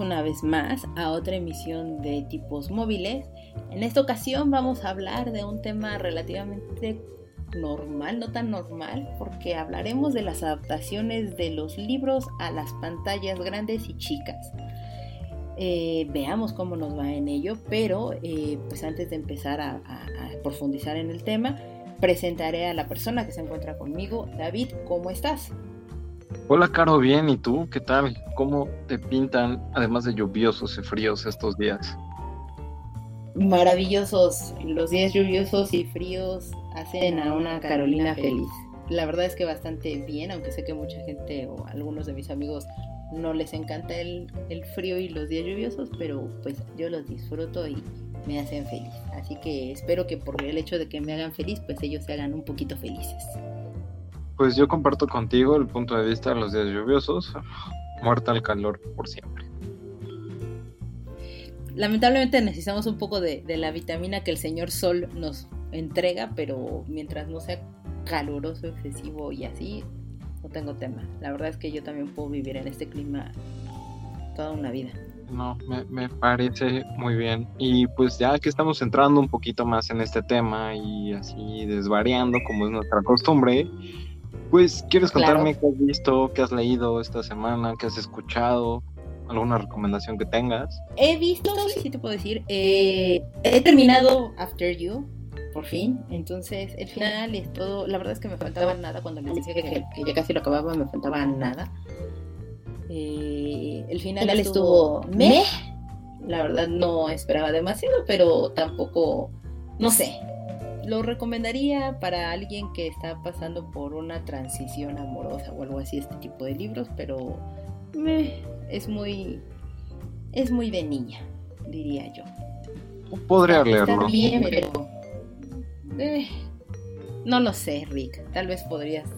Una vez más a otra emisión de tipos móviles. En esta ocasión vamos a hablar de un tema relativamente normal, no tan normal, porque hablaremos de las adaptaciones de los libros a las pantallas grandes y chicas. Eh, veamos cómo nos va en ello, pero eh, pues antes de empezar a, a profundizar en el tema, presentaré a la persona que se encuentra conmigo. David, ¿cómo estás? Hola, Caro, bien. ¿Y tú? ¿Qué tal? ¿Cómo te pintan, además de lluviosos y fríos, estos días? Maravillosos. Los días lluviosos y fríos hacen a una Carolina feliz. La verdad es que bastante bien, aunque sé que mucha gente o algunos de mis amigos no les encanta el, el frío y los días lluviosos, pero pues yo los disfruto y me hacen feliz. Así que espero que por el hecho de que me hagan feliz, pues ellos se hagan un poquito felices. Pues yo comparto contigo el punto de vista de los días lluviosos. Muerta al calor por siempre. Lamentablemente necesitamos un poco de, de, la vitamina que el señor Sol nos entrega, pero mientras no sea caluroso, excesivo y así, no tengo tema. La verdad es que yo también puedo vivir en este clima toda una vida. No, me, me, parece muy bien. Y pues ya que estamos entrando un poquito más en este tema y así desvariando como es nuestra costumbre, pues, ¿quieres contarme claro. qué has visto, qué has leído esta semana, qué has escuchado? ¿Alguna recomendación que tengas? He visto, sí te puedo decir, eh, he terminado After You, por fin. Entonces, el final es todo. La verdad es que me faltaba nada. Cuando les decía que, que ya casi lo acababa, me faltaba nada. Eh, el final, final estuvo, estuvo meh. La verdad no esperaba demasiado, pero tampoco, no sé, lo recomendaría para alguien que está pasando por una transición amorosa o algo así, este tipo de libros, pero meh, es muy es muy de niña, diría yo. Podría leerlo. Está bien, pero eh, no lo sé, Rick. Tal vez podrías.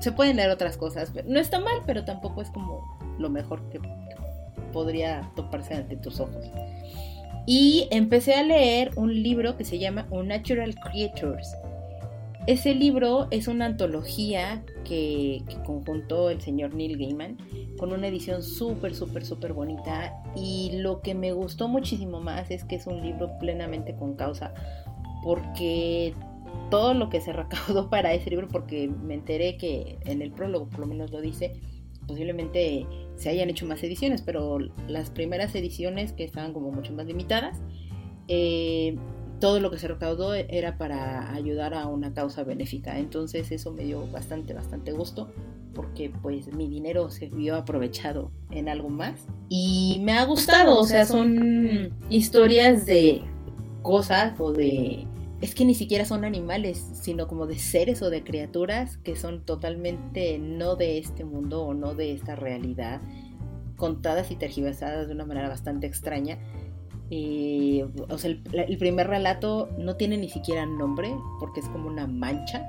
Se pueden leer otras cosas. Pero no está mal, pero tampoco es como lo mejor que podría toparse ante tus ojos. Y empecé a leer un libro que se llama Unnatural Creatures. Ese libro es una antología que, conjuntó el señor Neil Gaiman con una edición súper, súper, súper bonita. Y lo que me gustó muchísimo más es que es un libro plenamente con causa, porque todo lo que se recaudó para ese libro, porque me enteré que en el prólogo por lo menos lo dice, posiblemente se hayan hecho más ediciones, pero las primeras ediciones que estaban como mucho más limitadas, eh, todo lo que se recaudó era para ayudar a una causa benéfica. Entonces eso me dio bastante, bastante gusto porque pues mi dinero se vio aprovechado en algo más. Y me ha gustado, o sea, son historias de cosas o de es que ni siquiera son animales, sino como de seres o de criaturas que son totalmente no de este mundo o no de esta realidad, contadas y tergiversadas de una manera bastante extraña. Y, o sea, el, el, primer relato no tiene ni siquiera nombre, porque es como una mancha,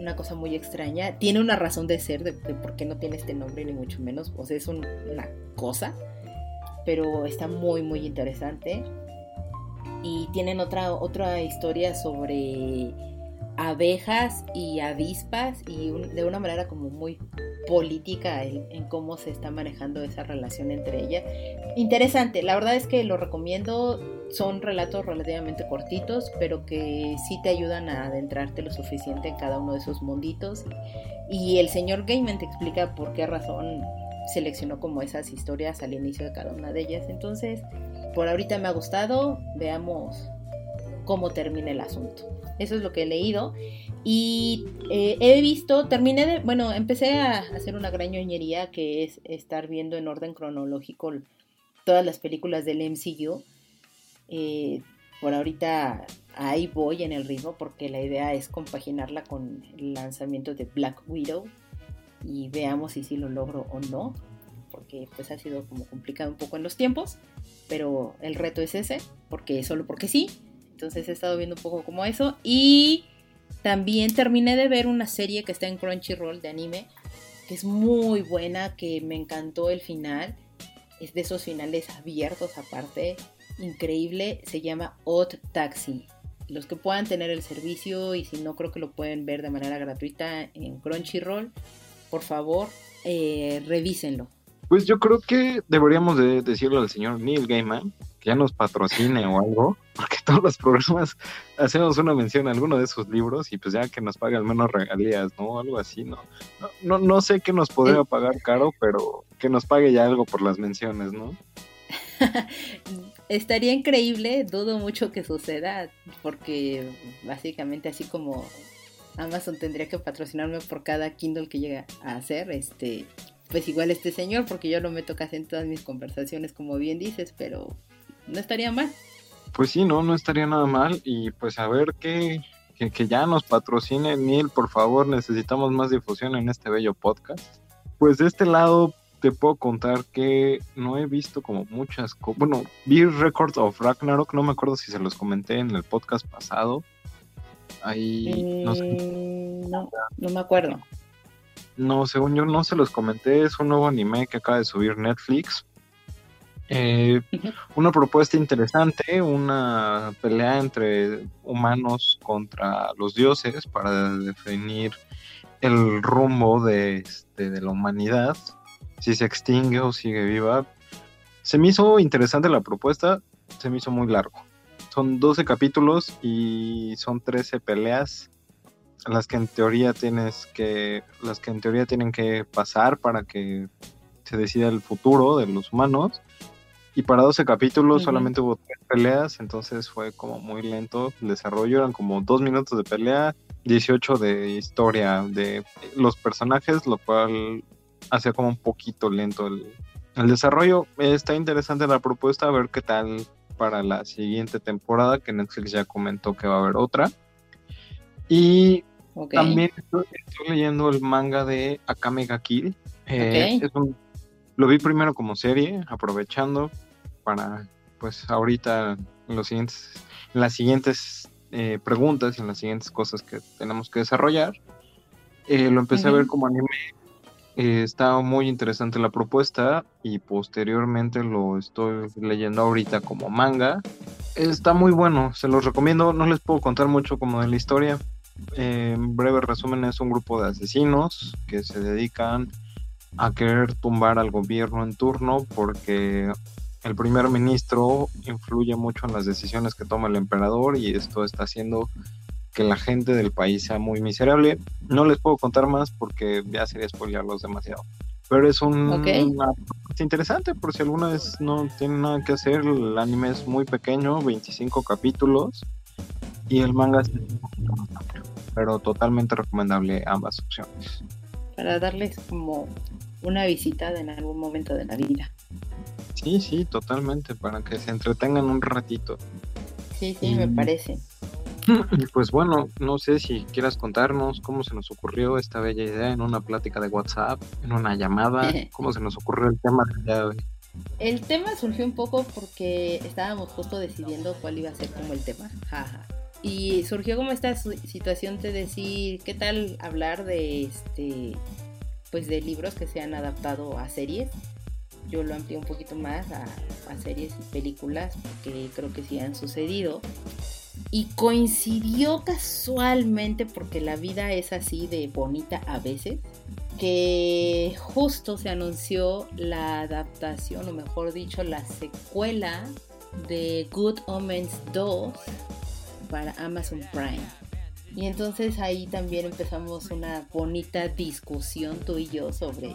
una cosa muy extraña. Tiene una razón de ser de, de por qué no tiene este nombre, ni mucho menos. O sea, es un, una cosa, pero está muy, muy interesante y tienen otra, otra historia sobre abejas y avispas y de una manera como muy política en, en, cómo se está manejando esa relación entre ellas. Interesante, la verdad es que lo recomiendo, son relatos relativamente cortitos, pero que sí te ayudan a adentrarte lo suficiente en cada uno de esos munditos. Y el señor Gaiman te explica por qué razón seleccionó como esas historias al inicio de cada una de ellas. Entonces, por ahorita me ha gustado, veamos cómo termina el asunto. Eso es lo que he leído. Y eh, he visto, terminé de, bueno, empecé a hacer una gran ñoñería que es estar viendo en orden cronológico todas las películas del MCU. Eh, por ahorita ahí voy en el ritmo porque la idea es compaginarla con el lanzamiento de Black Widow y veamos si sí lo logro o no porque pues ha sido como complicado un poco en los tiempos, pero el reto es ese, porque solo porque sí. Entonces he estado viendo un poco como eso y también terminé de ver una serie que está en Crunchyroll de anime, que es muy buena, que me encantó el final. Es de esos finales abiertos aparte, increíble. Se llama Hot Taxi. Los que puedan tener el servicio y si no creo que lo pueden ver de manera gratuita en Crunchyroll, por favor, eh, revísenlo. Pues yo creo que deberíamos de decirle al señor Neil Gaiman que ya nos patrocine o algo, porque todos los programas hacemos una mención a alguno de sus libros y pues ya que nos pague al menos regalías, ¿no? Algo así, ¿no? No, no, sé qué nos podría eh. pagar caro, pero que nos pague ya algo por las menciones, ¿no? Estaría increíble, dudo mucho que suceda, porque básicamente así como Amazon tendría que patrocinarme por cada Kindle que llega a hacer, este, pues igual este señor, porque yo lo meto casi en todas mis conversaciones, como bien dices, pero no estaría mal. Pues sí, no, no estaría nada mal, y pues a ver qué, que, que ya nos patrocine Neil, por favor, necesitamos más difusión en este bello podcast. Pues de este lado te puedo contar que no he visto como muchas cosas. Bueno, vi Records of Ragnarok, no me acuerdo si se los comenté en el podcast pasado, Ahí no, mm, no, no me acuerdo. No, según yo no se los comenté, es un nuevo anime que acaba de subir Netflix. Eh, una propuesta interesante, una pelea entre humanos contra los dioses para definir el rumbo de, este, de la humanidad, si se extingue o sigue viva. Se me hizo interesante la propuesta, se me hizo muy largo son 12 capítulos y son 13 peleas las que en teoría tienes que las que en teoría tienen que pasar para que se decida el futuro de los humanos. Y para 12 capítulos solamente hubo tres peleas entonces fue como muy lento el desarrollo. Eran como dos minutos de pelea 18 de historia de los personajes lo cual hacía como un poquito lento el, el desarrollo. Está interesante la propuesta a ver qué tal para la siguiente temporada, que Netflix ya comentó que va a haber otra. Y también estoy, leyendo el manga de Akame ga Kill. Eh, lo vi primero como serie, aprovechando para, pues ahorita en, los siguientes, en las siguientes eh, preguntas y en las siguientes cosas que tenemos que desarrollar. Eh, lo empecé a ver como anime está muy interesante la propuesta y posteriormente lo estoy leyendo ahorita como manga. Está muy bueno, se los recomiendo. No les puedo contar mucho como de la historia. En breve resumen, es un grupo de asesinos que se dedican a querer tumbar al gobierno en turno porque el primer ministro influye mucho en las decisiones que toma el emperador y esto está haciendo que la gente del país sea muy miserable. No les puedo contar más porque ya sería spoilearlos demasiado. Pero es un interesante por si alguna vez no tienen nada que hacer. El anime es muy pequeño, 25 capítulos. Y el manga es pero totalmente recomendable ambas opciones. Para darles como una visita en algún momento de la vida. Sí, sí, totalmente, para que se entretengan un ratito. Sí, sí, me parece. Y pues bueno, no sé si quieras contarnos cómo se nos ocurrió esta bella idea en una plática de WhatsApp, en una llamada, cómo se nos ocurrió el tema de hoy. El tema surgió un poco porque estábamos justo decidiendo cuál iba a ser como el tema. Y surgió como esta situación de decir, ¿qué tal hablar de este pues de libros que se han adaptado a series? Yo lo amplié un poquito más a, series y películas porque creo que sí han sucedido y coincidió casualmente, porque la vida es así de bonita a veces, que justo se anunció la adaptación, o mejor dicho, la secuela de Good Omens 2 para Amazon Prime. Y entonces ahí también empezamos una bonita discusión tú y yo sobre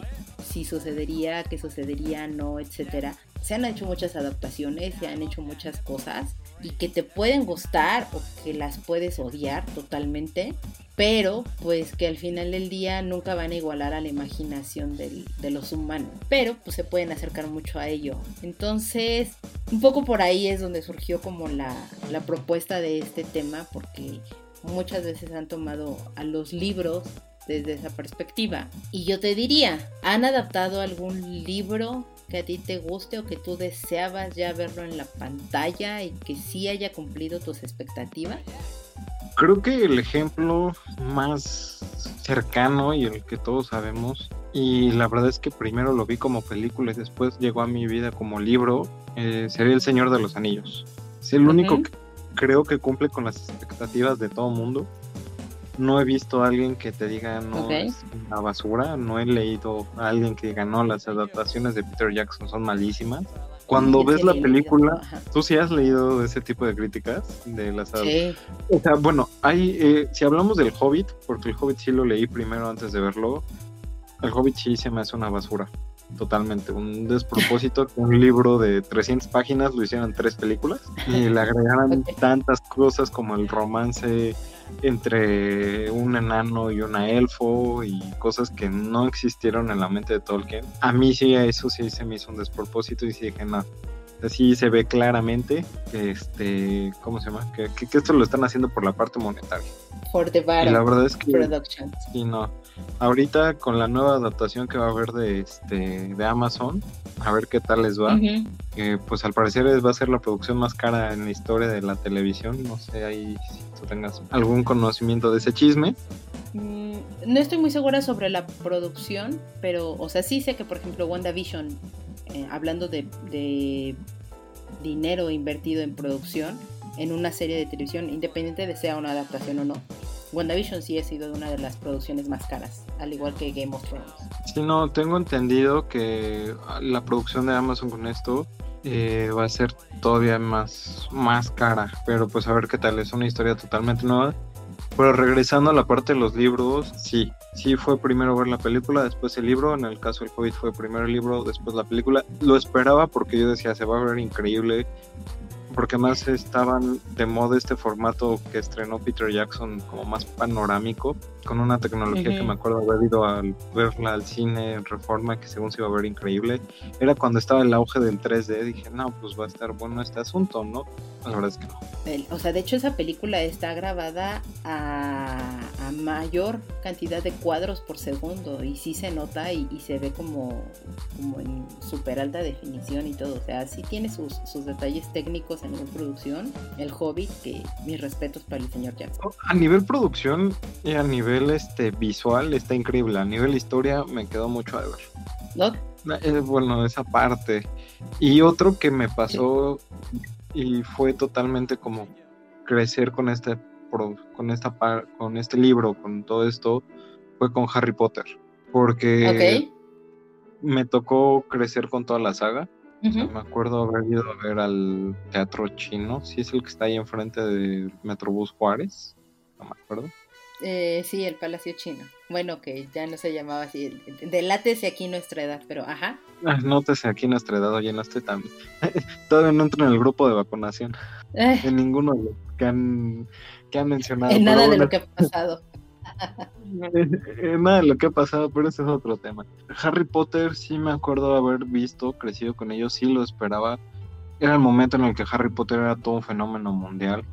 si sucedería, qué sucedería, no, etcétera. Se han hecho muchas adaptaciones, se han hecho muchas cosas y que te pueden gustar o que las puedes odiar totalmente, pero pues que al final del día nunca van a igualar a la imaginación de los humanos, pero pues se pueden acercar mucho a ello. Entonces, un poco por ahí es donde surgió como la, la propuesta de este tema, porque muchas veces han tomado a los libros desde esa perspectiva. Y yo te diría, ¿han adaptado algún libro que a ti te guste o que tú deseabas ya verlo en la pantalla y que sí haya cumplido tus expectativas? Creo que el ejemplo más cercano y el que todos sabemos, y la verdad es que primero lo vi como película y después llegó a mi vida como libro, eh, sería El Señor de los Anillos. Es el único que creo que cumple con las expectativas de todo mundo. No he visto a alguien que te diga no es una basura, no he leído a alguien que diga no, las adaptaciones de Peter Jackson son malísimas. Cuando ves la película, ¿tú sí has leído ese tipo de críticas de las Sí. O sea, bueno, hay, eh, si hablamos del Hobbit, porque el Hobbit sí lo leí primero antes de verlo, el Hobbit sí se me hace una basura, totalmente, un despropósito que un libro de 300 páginas lo hicieron tres películas y le agregaron Ok. tantas cosas como el romance entre un enano y una elfo y cosas que no existieron en la mente de Tolkien. A mí sí, eso sí se me hizo un despropósito y sí dije, no. Así se ve claramente que este, ¿cómo se llama? Que, que- que esto lo están haciendo por la parte monetaria. For the Y la verdad es que Productions. Sí, no. Ahorita con la nueva adaptación que va a haber de este de Amazon, a ver qué tal les va. Que pues al parecer va a ser la producción más cara en la historia de la televisión. No sé ahí si tú tengas algún conocimiento de ese chisme. Mm, No estoy muy segura sobre la producción, pero, o sea, sí sé que, por ejemplo, WandaVision, eh, hablando de, de dinero invertido en producción, en una serie de televisión, independiente de sea una adaptación o no, WandaVision sí ha sido una de las producciones más caras, al igual que Game of Thrones. Sí, no, tengo entendido que la producción de Amazon con esto eh, va a ser todavía más, más cara. Pero pues a ver qué tal, es una historia totalmente nueva. Pero regresando a la parte de los libros, sí, sí fue primero ver la película, después el libro. En el caso del COVID fue primero el libro, después la película. Lo esperaba porque yo decía, se va a ver increíble. Porque más estaban de moda este formato que estrenó Peter Jackson como más panorámico, con una tecnología que Ujú. me acuerdo haber ido a verla al cine en Reforma, que según se iba a ver increíble. Era cuando estaba el auge del 3D, dije, no, pues va a estar bueno este asunto, ¿no? La verdad es que no. El- o sea, de hecho esa película está grabada a, a mayor cantidad de cuadros por segundo y sí se nota y, y se ve como, como en súper alta definición y todo. O sea, sí tiene sus, sus detalles técnicos a nivel producción. El Hobbit, que mis respetos para el señor Jackson. A nivel producción y a nivel este visual está increíble. A nivel historia me quedó mucho a ver. ¿No? Eh, bueno, esa parte. Y otro que me pasó y fue totalmente como crecer con este con esta par- con este libro, con todo esto, fue con Harry Potter. Porque me tocó crecer con toda la saga. Me acuerdo haber ido a ver al teatro chino, si es el que está ahí enfrente de Metrobús Juárez, no me acuerdo. Eh, sí, el Palacio Chino. Bueno, que ya no se llamaba así. Delátese aquí nuestra edad, pero ajá. Ah, nótese aquí nuestra edad, oye, no estoy tan... Todavía no entro en el grupo de vacunación, Eh, en ninguno de los que han, que han mencionado. en nada de lo que ha pasado. nada de lo que ha pasado, pero ese es otro tema. Harry Potter sí me acuerdo haber visto, crecido con ellos, sí lo esperaba. Era el momento en el que Harry Potter era todo un fenómeno mundial.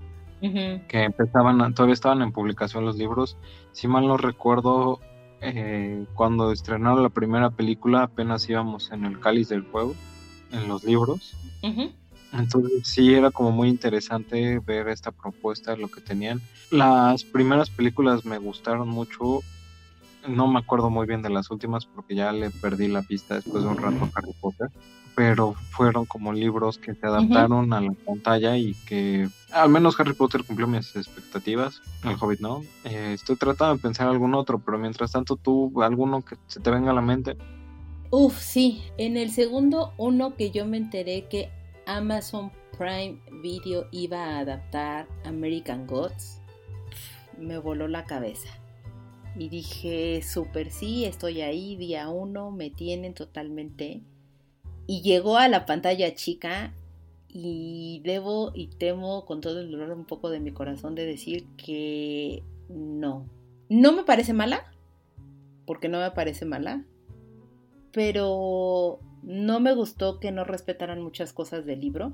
Que empezaban, a- todavía estaban en publicación los libros. Si mal no recuerdo, eh, cuando estrenaron la primera película apenas íbamos en el cáliz del fuego, en los libros. Entonces sí era como muy interesante ver esta propuesta, lo que tenían. Las primeras películas me gustaron mucho. No me acuerdo muy bien de las últimas porque ya le perdí la pista después de un rato a Harry Potter. Pero fueron como libros que se adaptaron a la pantalla y que al menos Harry Potter cumplió mis expectativas. El Hobbit no. Eh, estoy tratando de pensar algún otro, pero mientras tanto tú, alguno que se te venga a la mente. Uf, sí. En el segundo, uno que yo me enteré que Amazon Prime Video iba a adaptar American Gods, me voló la cabeza. Y dije, súper sí, estoy ahí, día uno, me tienen totalmente. Y llegó a la pantalla chica y debo y temo con todo el dolor un poco de mi corazón de decir que no. No me parece mala, porque no me parece mala, pero no me gustó que no respetaran muchas cosas del libro,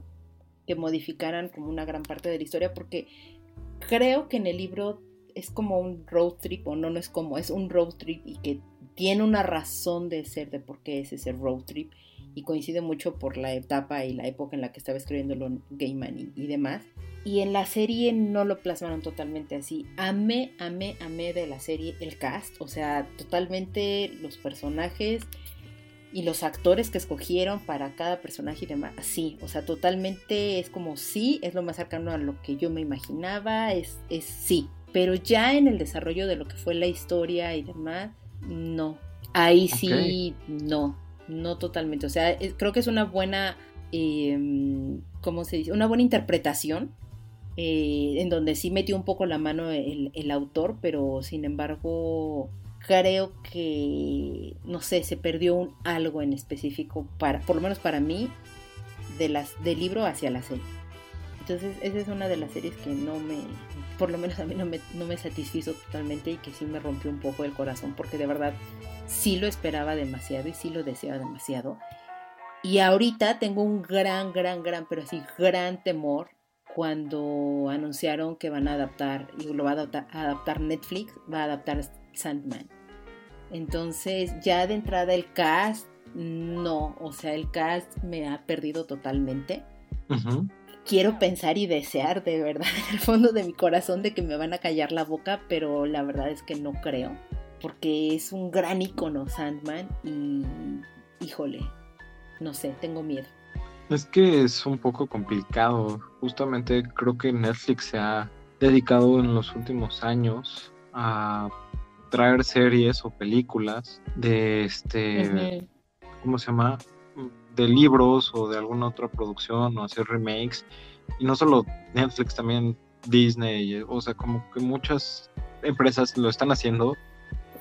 que modificaran como una gran parte de la historia, porque creo que en el libro es como un road trip, o no, no es como, es un road trip y que tiene una razón de ser de por qué es ese road trip y coincide mucho por la etapa y la época en la que estaba escribiendo Gaiman y, y demás. Y en la serie no lo plasmaron totalmente así. Amé, amé, amé de la serie el cast, o sea, totalmente los personajes y los actores que escogieron para cada personaje y demás, sí, o sea, totalmente es como sí, es lo más cercano a lo que yo me imaginaba, es, es sí, pero ya en el desarrollo de lo que fue la historia y demás, no, ahí sí, no, no totalmente, o sea, creo que es una buena, em, ¿cómo se dice? Una buena interpretación. Eh, en donde sí metió un poco la mano el, el autor, pero sin embargo creo que, no sé, se perdió un algo en específico, para, por lo menos para mí, de las, del libro hacia la serie. Entonces, esa es una de las series que no me, por lo menos a mí no me, no me satisfizo totalmente y que sí me rompió un poco el corazón, porque de verdad sí lo esperaba demasiado y sí lo deseaba demasiado. Y ahorita tengo un gran, gran, gran, pero así, gran temor cuando anunciaron que van a adaptar, y lo va a adaptar, Netflix, va a adaptar Sandman. Entonces, ya de entrada el cast, no, o sea, el cast me ha perdido totalmente. Quiero pensar y desear de verdad en el fondo de mi corazón de que me van a callar la boca, pero la verdad es que no creo, porque es un gran icono Sandman y, híjole, no sé, tengo miedo. Es que es un poco complicado. Justamente creo que Netflix se ha dedicado en los últimos años a traer series o películas de este, ¿cómo se llama? De libros o de alguna otra producción o hacer remakes. Y no solo Netflix, también Disney, o sea, como que muchas empresas lo están haciendo,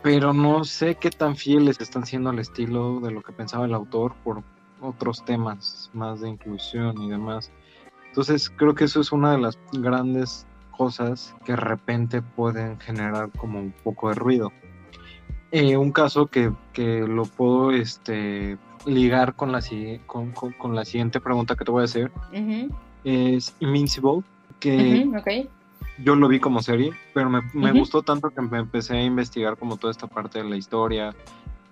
pero no sé qué tan fieles están siendo al estilo de lo que pensaba el autor por otros temas más de inclusión y demás. Entonces creo que eso es una de las grandes cosas que de repente pueden generar como un poco de ruido. Eh, un caso que, lo puedo este, ligar con la, con, con, la siguiente pregunta que te voy a hacer es Invincible, que yo lo vi como serie, pero me, me gustó tanto que me empecé a investigar como toda esta parte de la historia,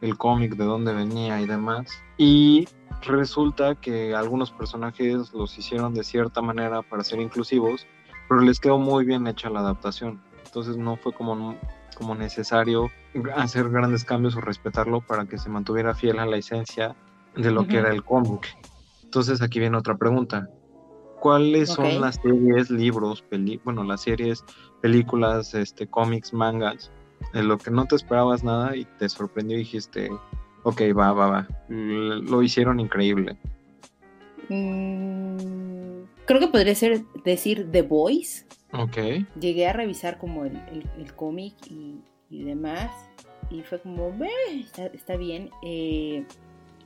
el cómic, de dónde venía y demás. Y resulta que algunos personajes los hicieron de cierta manera para ser inclusivos, pero les quedó muy bien hecha la adaptación. Entonces no fue como, como necesario hacer grandes cambios o respetarlo para que se mantuviera fiel a la esencia de lo que era el cómic. Entonces aquí viene otra pregunta. ¿Cuáles son las series, libros, bueno, las series, películas, este, cómics, mangas, de lo que no te esperabas nada y te sorprendió y dijiste, ok, va, va, va, lo hicieron increíble? Mm, creo que podría ser decir The Voice. Ok. Llegué a revisar como el, cómic y, demás. Y fue como, está, está, bien. Eh,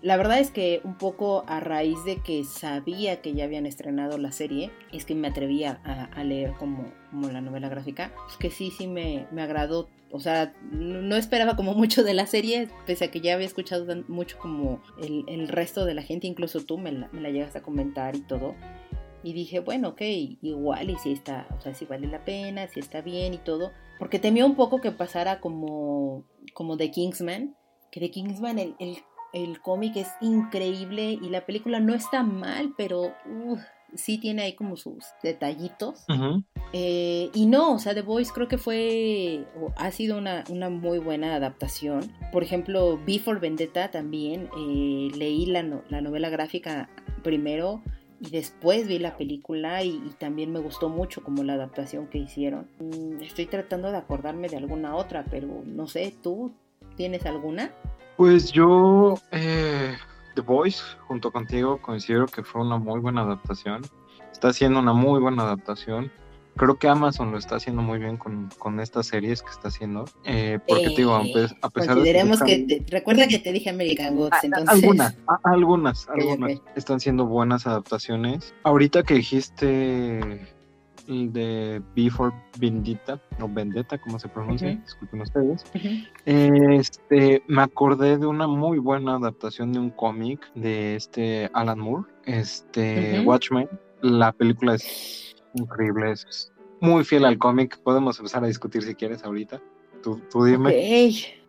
la verdad es que un poco a raíz de que sabía que ya habían estrenado la serie, es que me atrevía a, leer como, como, la novela gráfica. Pues que sí, sí me, me agradó o sea, no esperaba como mucho de la serie, pese a que ya había escuchado mucho como el, el resto de la gente, incluso tú me la, me a comentar y todo. Y dije, bueno, ok, igual y si está, o sea, si vale la pena, si está bien y todo. Porque temía un poco que pasara como, como The Kingsman, que The Kingsman, el, cómic es increíble y la película no está mal, pero sí tiene ahí como sus detallitos. Eh, y no, o sea, The Voice creo que fue, o ha sido una, una, muy buena adaptación. Por ejemplo, Before Vendetta también, eh, leí la, la novela gráfica primero y después vi la película y, también me gustó mucho como la adaptación que hicieron. Mm, estoy tratando de acordarme de alguna otra, pero no sé, ¿tú tienes alguna? Pues yo, eh, The Voice, junto contigo, considero que fue una muy buena adaptación. Está siendo una muy buena adaptación creo que Amazon lo está haciendo muy bien con, con estas series que está haciendo. Eh, porque te digo, a, pesar de. que. recuerda que te dije American Gods, entonces. Algunas, algunas, algunas están siendo buenas adaptaciones. Ahorita que dijiste de Before Vendetta, o Vendetta, como se pronuncia, disculpen ustedes. Este, me acordé de una muy buena adaptación de un cómic de este Alan Moore, este Watchmen. La película es increíble, es muy fiel al cómic. Podemos empezar a discutir si quieres ahorita. Tú, tú dime.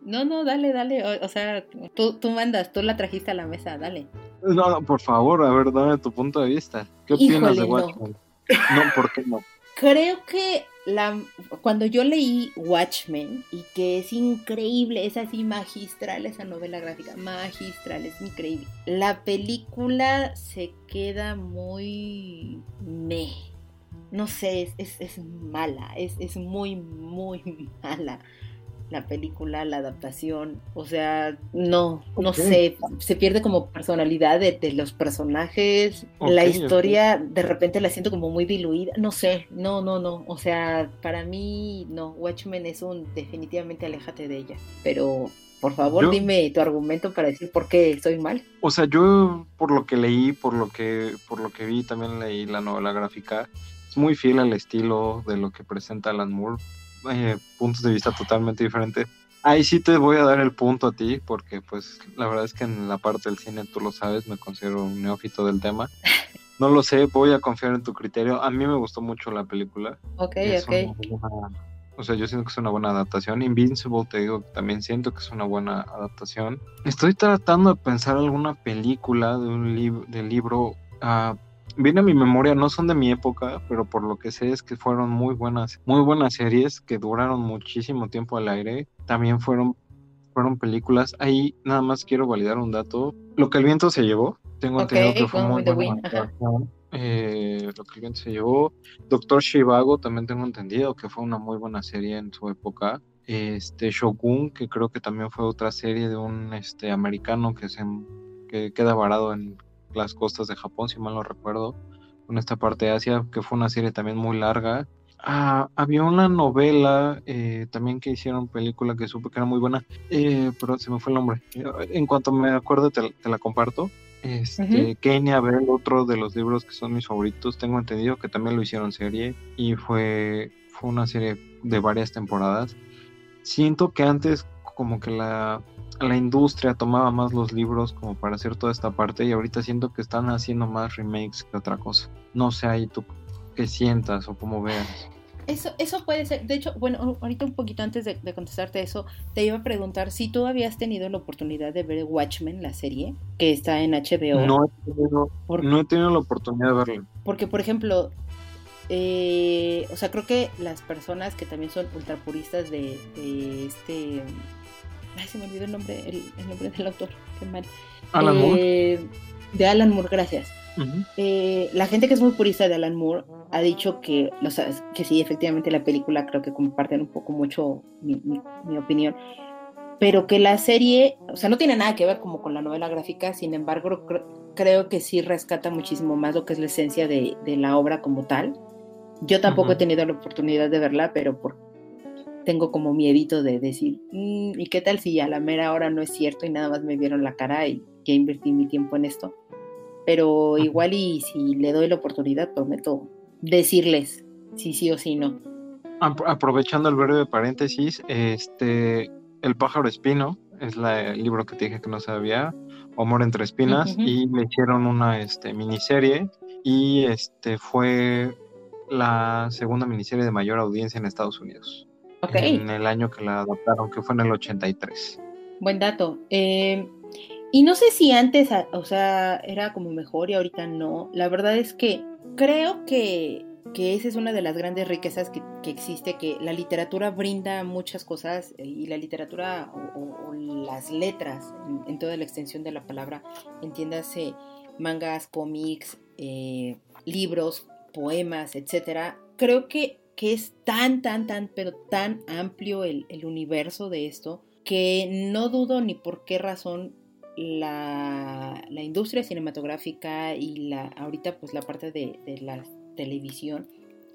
No, no, dale, dale. O, sea, tú, tú, mandas, tú la trajiste a la mesa, dale. No, no, por favor, a ver, dame tu punto de vista. ¿Qué opinas de Watchmen? No. No, ¿por qué no? Creo que la, cuando yo leí Watchmen, y que es increíble, es así magistral esa novela gráfica, magistral, es increíble. La película se queda muy me. No sé, es, es, mala, es, es muy, muy mala la película, la adaptación, o sea, no, no sé, se pierde como personalidad de, los personajes, la historia de repente la siento como muy diluida, no sé, no, no, no, o sea, para mí no, Watchmen es un definitivamente aléjate de ella, pero por favor dime tu argumento para decir por qué estoy mal. O sea, yo por lo que leí, por lo que, por lo que vi, también leí la novela gráfica, es muy fiel al estilo de lo que presenta Alan Moore eh, puntos de vista totalmente diferentes. Ahí sí te voy a dar el punto a ti, porque pues la verdad es que en la parte del cine, tú lo sabes, me considero un neófito del tema. No lo sé, voy a confiar en tu criterio. A mí me gustó mucho la película. Ok, ok. o sea, yo siento que es una buena adaptación. Invincible, te digo, también siento que es una buena adaptación. Estoy tratando de pensar alguna película de un libro del libro. Uh, viene a mi memoria, no son de mi época, pero por lo que sé es que fueron muy buenas, muy buenas series que duraron muchísimo tiempo al aire. También fueron, fueron películas. Ahí nada más quiero validar un dato. Lo que el viento se llevó, tengo entendido que fue muy buena eh, lo que el viento se llevó. Doctor Shivago también tengo entendido que fue una muy buena serie en su época. Este Shogun, que creo que también fue otra serie de un este americano que se que queda varado en las costas de Japón, si mal no recuerdo, con esta parte de Asia, que fue una serie también muy larga. Ah, había una novela eh, también que hicieron película que supe que era muy buena, eh, pero se me fue el nombre. En cuanto me acuerdo, te, la comparto. Este, Kenya Bell, otro de los libros que son mis favoritos, tengo entendido que también lo hicieron serie y fue, fue una serie de varias temporadas. Siento que antes como que la, la industria tomaba más los libros como para hacer toda esta parte y ahorita siento que están haciendo más remakes que otra cosa. No sé ahí tú qué sientas o cómo veas. Eso, eso puede ser, de hecho, bueno, ahorita un poquito antes de, contestarte eso, te iba a preguntar si tú habías tenido la oportunidad de ver Watchmen, la serie, que está en HBO. No he tenido, no he tenido la oportunidad de verla. Porque, por ejemplo, eh, o sea, creo que las personas que también son ultrapuristas de, de este Ay, se me olvidó el nombre, el, nombre del autor, qué mal. Alan Moore. Eh, de Alan Moore, gracias. Eh, la gente que es muy purista de Alan Moore ha dicho que, que sí, efectivamente la película creo que comparten un poco mucho mi, opinión, pero que la serie, o sea, no tiene nada que ver como con la novela gráfica, sin embargo, creo que sí rescata muchísimo más lo que es la esencia de, la obra como tal. Yo tampoco he tenido la oportunidad de verla, pero por, tengo como miedito de decir, mm, ¿y qué tal si a la mera hora no es cierto y nada más me vieron la cara y ya invertí mi tiempo en esto? Pero igual y si le doy la oportunidad, prometo decirles si sí o si no. Aprovechando el breve paréntesis, este, El pájaro espino es el libro que te dije que no sabía, Amor entre espinas, y le hicieron una este, miniserie y este fue la segunda miniserie de mayor audiencia en Estados Unidos en el año que la adaptaron, que fue en el 83. Buen dato. Eh, y no sé si antes, o sea, era como mejor y ahorita no. La verdad es que creo que, esa es una de las grandes riquezas que, existe, que la literatura brinda muchas cosas y la literatura o, las letras en, toda la extensión de la palabra, entiéndase mangas, cómics, eh, libros, poemas, etcétera. Creo que que es tan, tan, tan, pero tan amplio el, universo de esto, que no dudo ni por qué razón la, industria cinematográfica y la ahorita pues la parte de, la televisión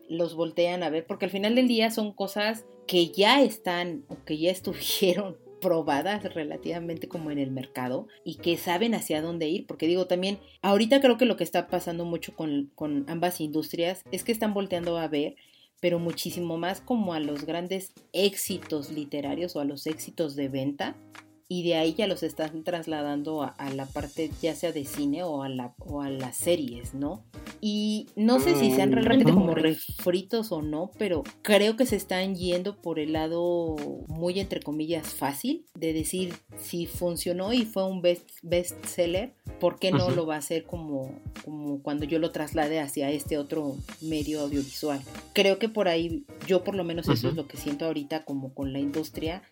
los voltean a ver, porque al final del día son cosas que ya están o que ya estuvieron probadas relativamente como en el mercado y que saben hacia dónde ir, porque digo también, ahorita creo que lo que está pasando mucho con, con ambas industrias es que están volteando a ver pero muchísimo más como a los grandes éxitos literarios o a los éxitos de venta y de ahí ya los están trasladando a, la parte ya sea de cine o a, la, o a las series, ¿no? Y no sé si sean realmente como refritos o no, pero creo que se están yendo por el lado muy entre comillas fácil de decir si funcionó y fue un best bestseller, ¿por qué no lo va a hacer como, como cuando yo lo traslade hacia este otro medio audiovisual? Creo que por ahí, yo por lo menos eso es lo que siento ahorita como con la industria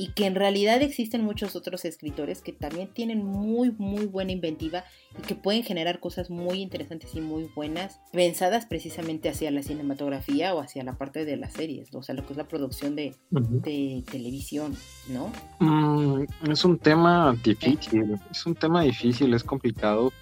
y que en realidad existen muchos otros escritores que también tienen muy, muy buena inventiva y que pueden generar cosas muy interesantes y muy buenas, pensadas precisamente hacia la cinematografía o hacia la parte de las series, o sea, lo que es la producción de, televisión, ¿no? Mm, es un tema difícil, es un tema difícil, es complicado,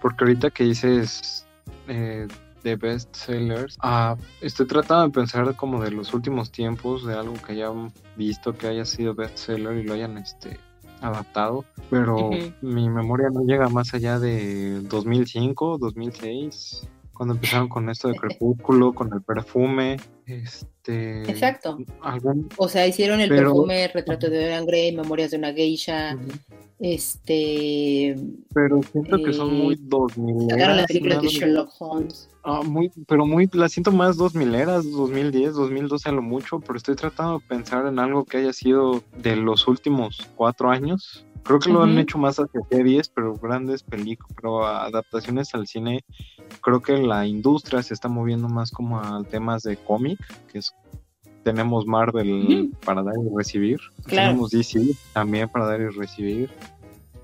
porque ahorita que dices... Eh, de bestsellers. Ah, estoy tratando de pensar como de los últimos tiempos, de algo que hayan visto que haya sido bestseller y lo hayan este, adaptado, pero mi memoria no llega más allá de 2005, 2006, cuando empezaron con esto de Crepúsculo, con el perfume, este... Exacto. O sea, hicieron el perfume, Retrato de Dorian Gray, Memorias de una Geisha, este... Pero siento que son muy 2000. Sacaron las películas de Sherlock Holmes. Ah, muy, pero muy, la siento más 2000 eras, 2010, 2012 a lo mucho, pero estoy tratando de pensar en algo que haya sido de los últimos cuatro años. Creo que lo han hecho más hacia series, pero grandes películas, pero adaptaciones al cine. Creo que la industria se está moviendo más como a temas de cómic, que es tenemos Marvel para dar y recibir, tenemos DC también para dar y recibir,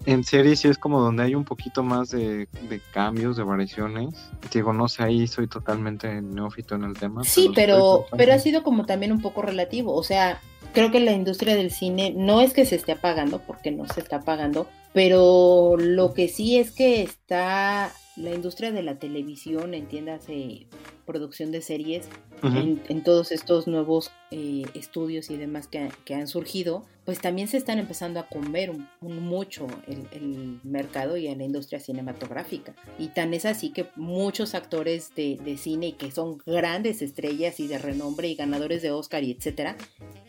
en series sí es como donde hay un poquito más de, cambios, de variaciones. Digo, no sé, ahí soy totalmente neófito en el tema. Sí, pero, pero, ha sido como también un poco relativo. O sea, creo que la industria del cine no es que se esté apagando, porque no se está apagando, pero lo que sí es que está la industria de la televisión, entiéndase, producción de series, en, todos estos nuevos eh, estudios y demás que, han surgido, pues también se están empezando a comer mucho el, mercado y en la industria cinematográfica. Y tan es así que muchos actores de, de cine que son grandes estrellas y de renombre y ganadores de Oscar y etcétera,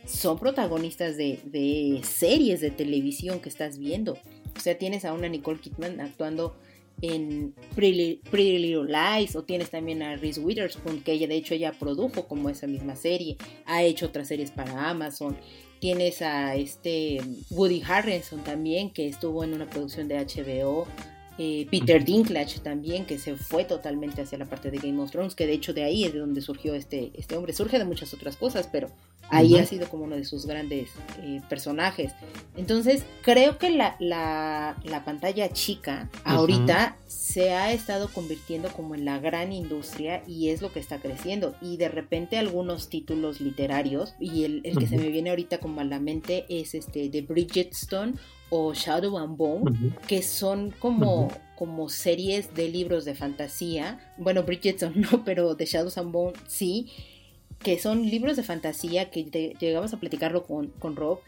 son protagonistas de, de series de televisión que estás viendo. O sea, tienes a una Nicole Kidman actuando en Pretty, Little Lies o tienes también a Reese Witherspoon que ella de hecho ya produjo como esa misma serie. Ha hecho otras series para Amazon. Tienes a este Woody Harrelson también que estuvo en una producción de HBO eh, Peter Dinklage también, que se fue totalmente hacia la parte de Game of Thrones, que de hecho de ahí es de donde surgió este, este hombre. Surge de muchas otras cosas, pero ahí ha sido como uno de sus grandes eh, personajes. Entonces, creo que la, la, pantalla chica ahorita se ha estado convirtiendo como en la gran industria y es lo que está creciendo. Y de repente algunos títulos literarios, y el, el que se me viene ahorita como a la mente es este de Bridget Stone o Shadow and Bone, que son como, como series de libros de fantasía. Bueno, Bridgetson no, pero de Shadows and Bone sí, que son libros de fantasía que llegamos a platicarlo con, con Rob.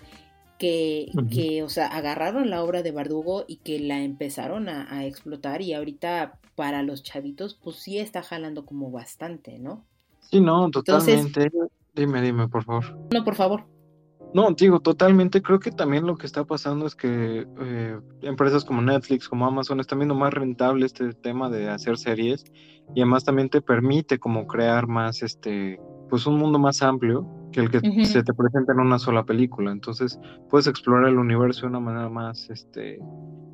Que, que, o sea, agarraron la obra de Bardugo y que la empezaron a, explotar y ahorita para los chavitos pues sí está jalando como bastante, ¿no? Sí, no, totalmente. dime, dime, por favor. No, por favor. No, digo, totalmente. Creo que también lo que está pasando es que eh, empresas como Netflix, como Amazon, están viendo más rentable este tema de hacer series y además también te permite como crear más, este, pues un mundo más amplio que el que se te presenta en una sola película. Entonces puedes explorar el universo de una manera más, este,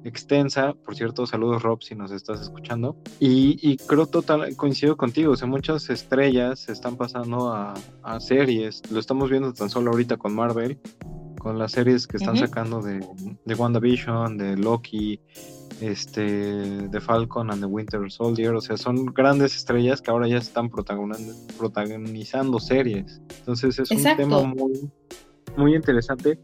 extensa. Por cierto, saludos Rob si nos estás escuchando. Y, creo total, coincido contigo, o sea, muchas estrellas se están pasando a, series. Lo estamos viendo tan solo ahorita con Marvel, con las series que están sacando de, de WandaVision, de Loki, este, de Falcon and the Winter Soldier. O sea, son grandes estrellas que ahora ya están protagonizando series. Entonces es un tema muy, muy interesante.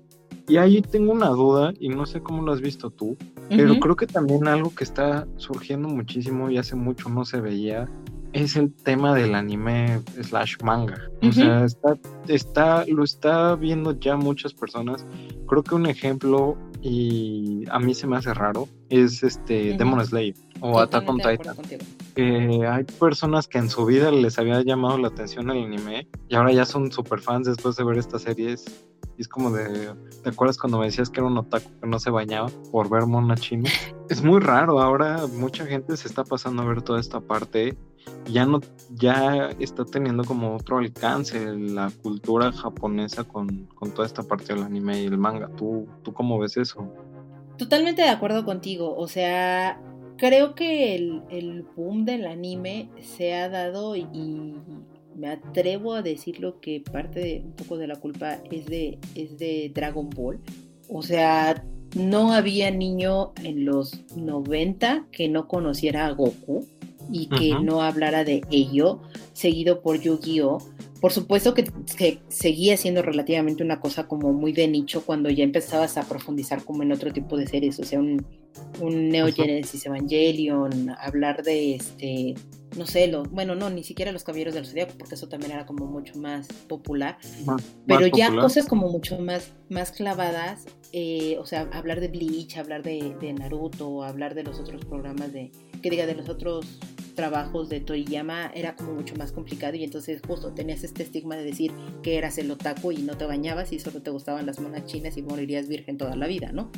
Y ahí tengo una duda, y no sé cómo lo has visto tú, pero creo que también algo que está surgiendo muchísimo y hace mucho no se veía es el tema del anime slash manga. O sea, está, está, lo está viendo ya muchas personas. Creo que un ejemplo y a mí se me hace raro es este Demon Slayer o Attack on Titan. hay personas que en su vida les había llamado la atención el anime y ahora ya son super fans después de ver estas series. Y es como de, ¿te acuerdas cuando me decías que era un otaku que no se bañaba por ver mona chino? Es muy raro, ahora mucha gente se está pasando a ver toda esta parte ya no ya está teniendo como otro alcance la cultura japonesa con, toda esta parte del anime y el manga. ¿Tú, ¿Tú cómo ves eso? Totalmente de acuerdo contigo. O sea, creo que el, el boom del anime se ha dado y, me atrevo a decirlo que parte de un poco de la culpa es de, es de Dragon Ball. O sea, no había niño en los 90 que no conociera a Goku y que no hablara de ello, seguido por Yu-Gi-Oh! Por supuesto que, seguía siendo relativamente una cosa como muy de nicho cuando ya empezabas a profundizar como en otro tipo de series, o sea, un, un Neo Genesis Evangelion, hablar de este, no sé, lo, bueno, no, ni siquiera los Caballeros del Zodiaco, porque eso también era como mucho más popular, pero ya cosas como mucho más, más clavadas, eh, o sea, hablar de Bleach, hablar de, de Naruto, hablar de los otros programas de, que diga, de los otros trabajos de Toriyama era como mucho más complicado y entonces justo tenías este estigma de decir que eras el otaku y no te bañabas y solo te gustaban las monas chinas y morirías virgen toda la vida, ¿no?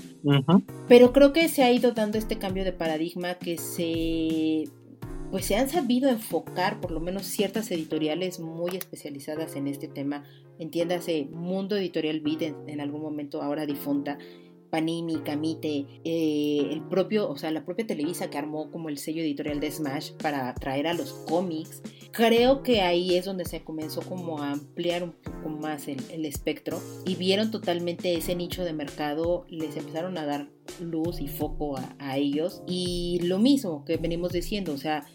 Pero creo que se ha ido dando este cambio de paradigma que se pues se han sabido enfocar por lo menos ciertas editoriales muy especializadas en este tema, entiéndase Mundo Editorial Vid en algún momento ahora difunta, Panini, Camite, eh, el propio, o sea, la propia Televisa que armó como el sello editorial de Smash para traer a los cómics. Creo que ahí es donde se comenzó como a ampliar un poco más el, espectro y vieron totalmente ese nicho de mercado, les empezaron a dar luz y foco a, a ellos. Y lo mismo que venimos diciendo, o sea,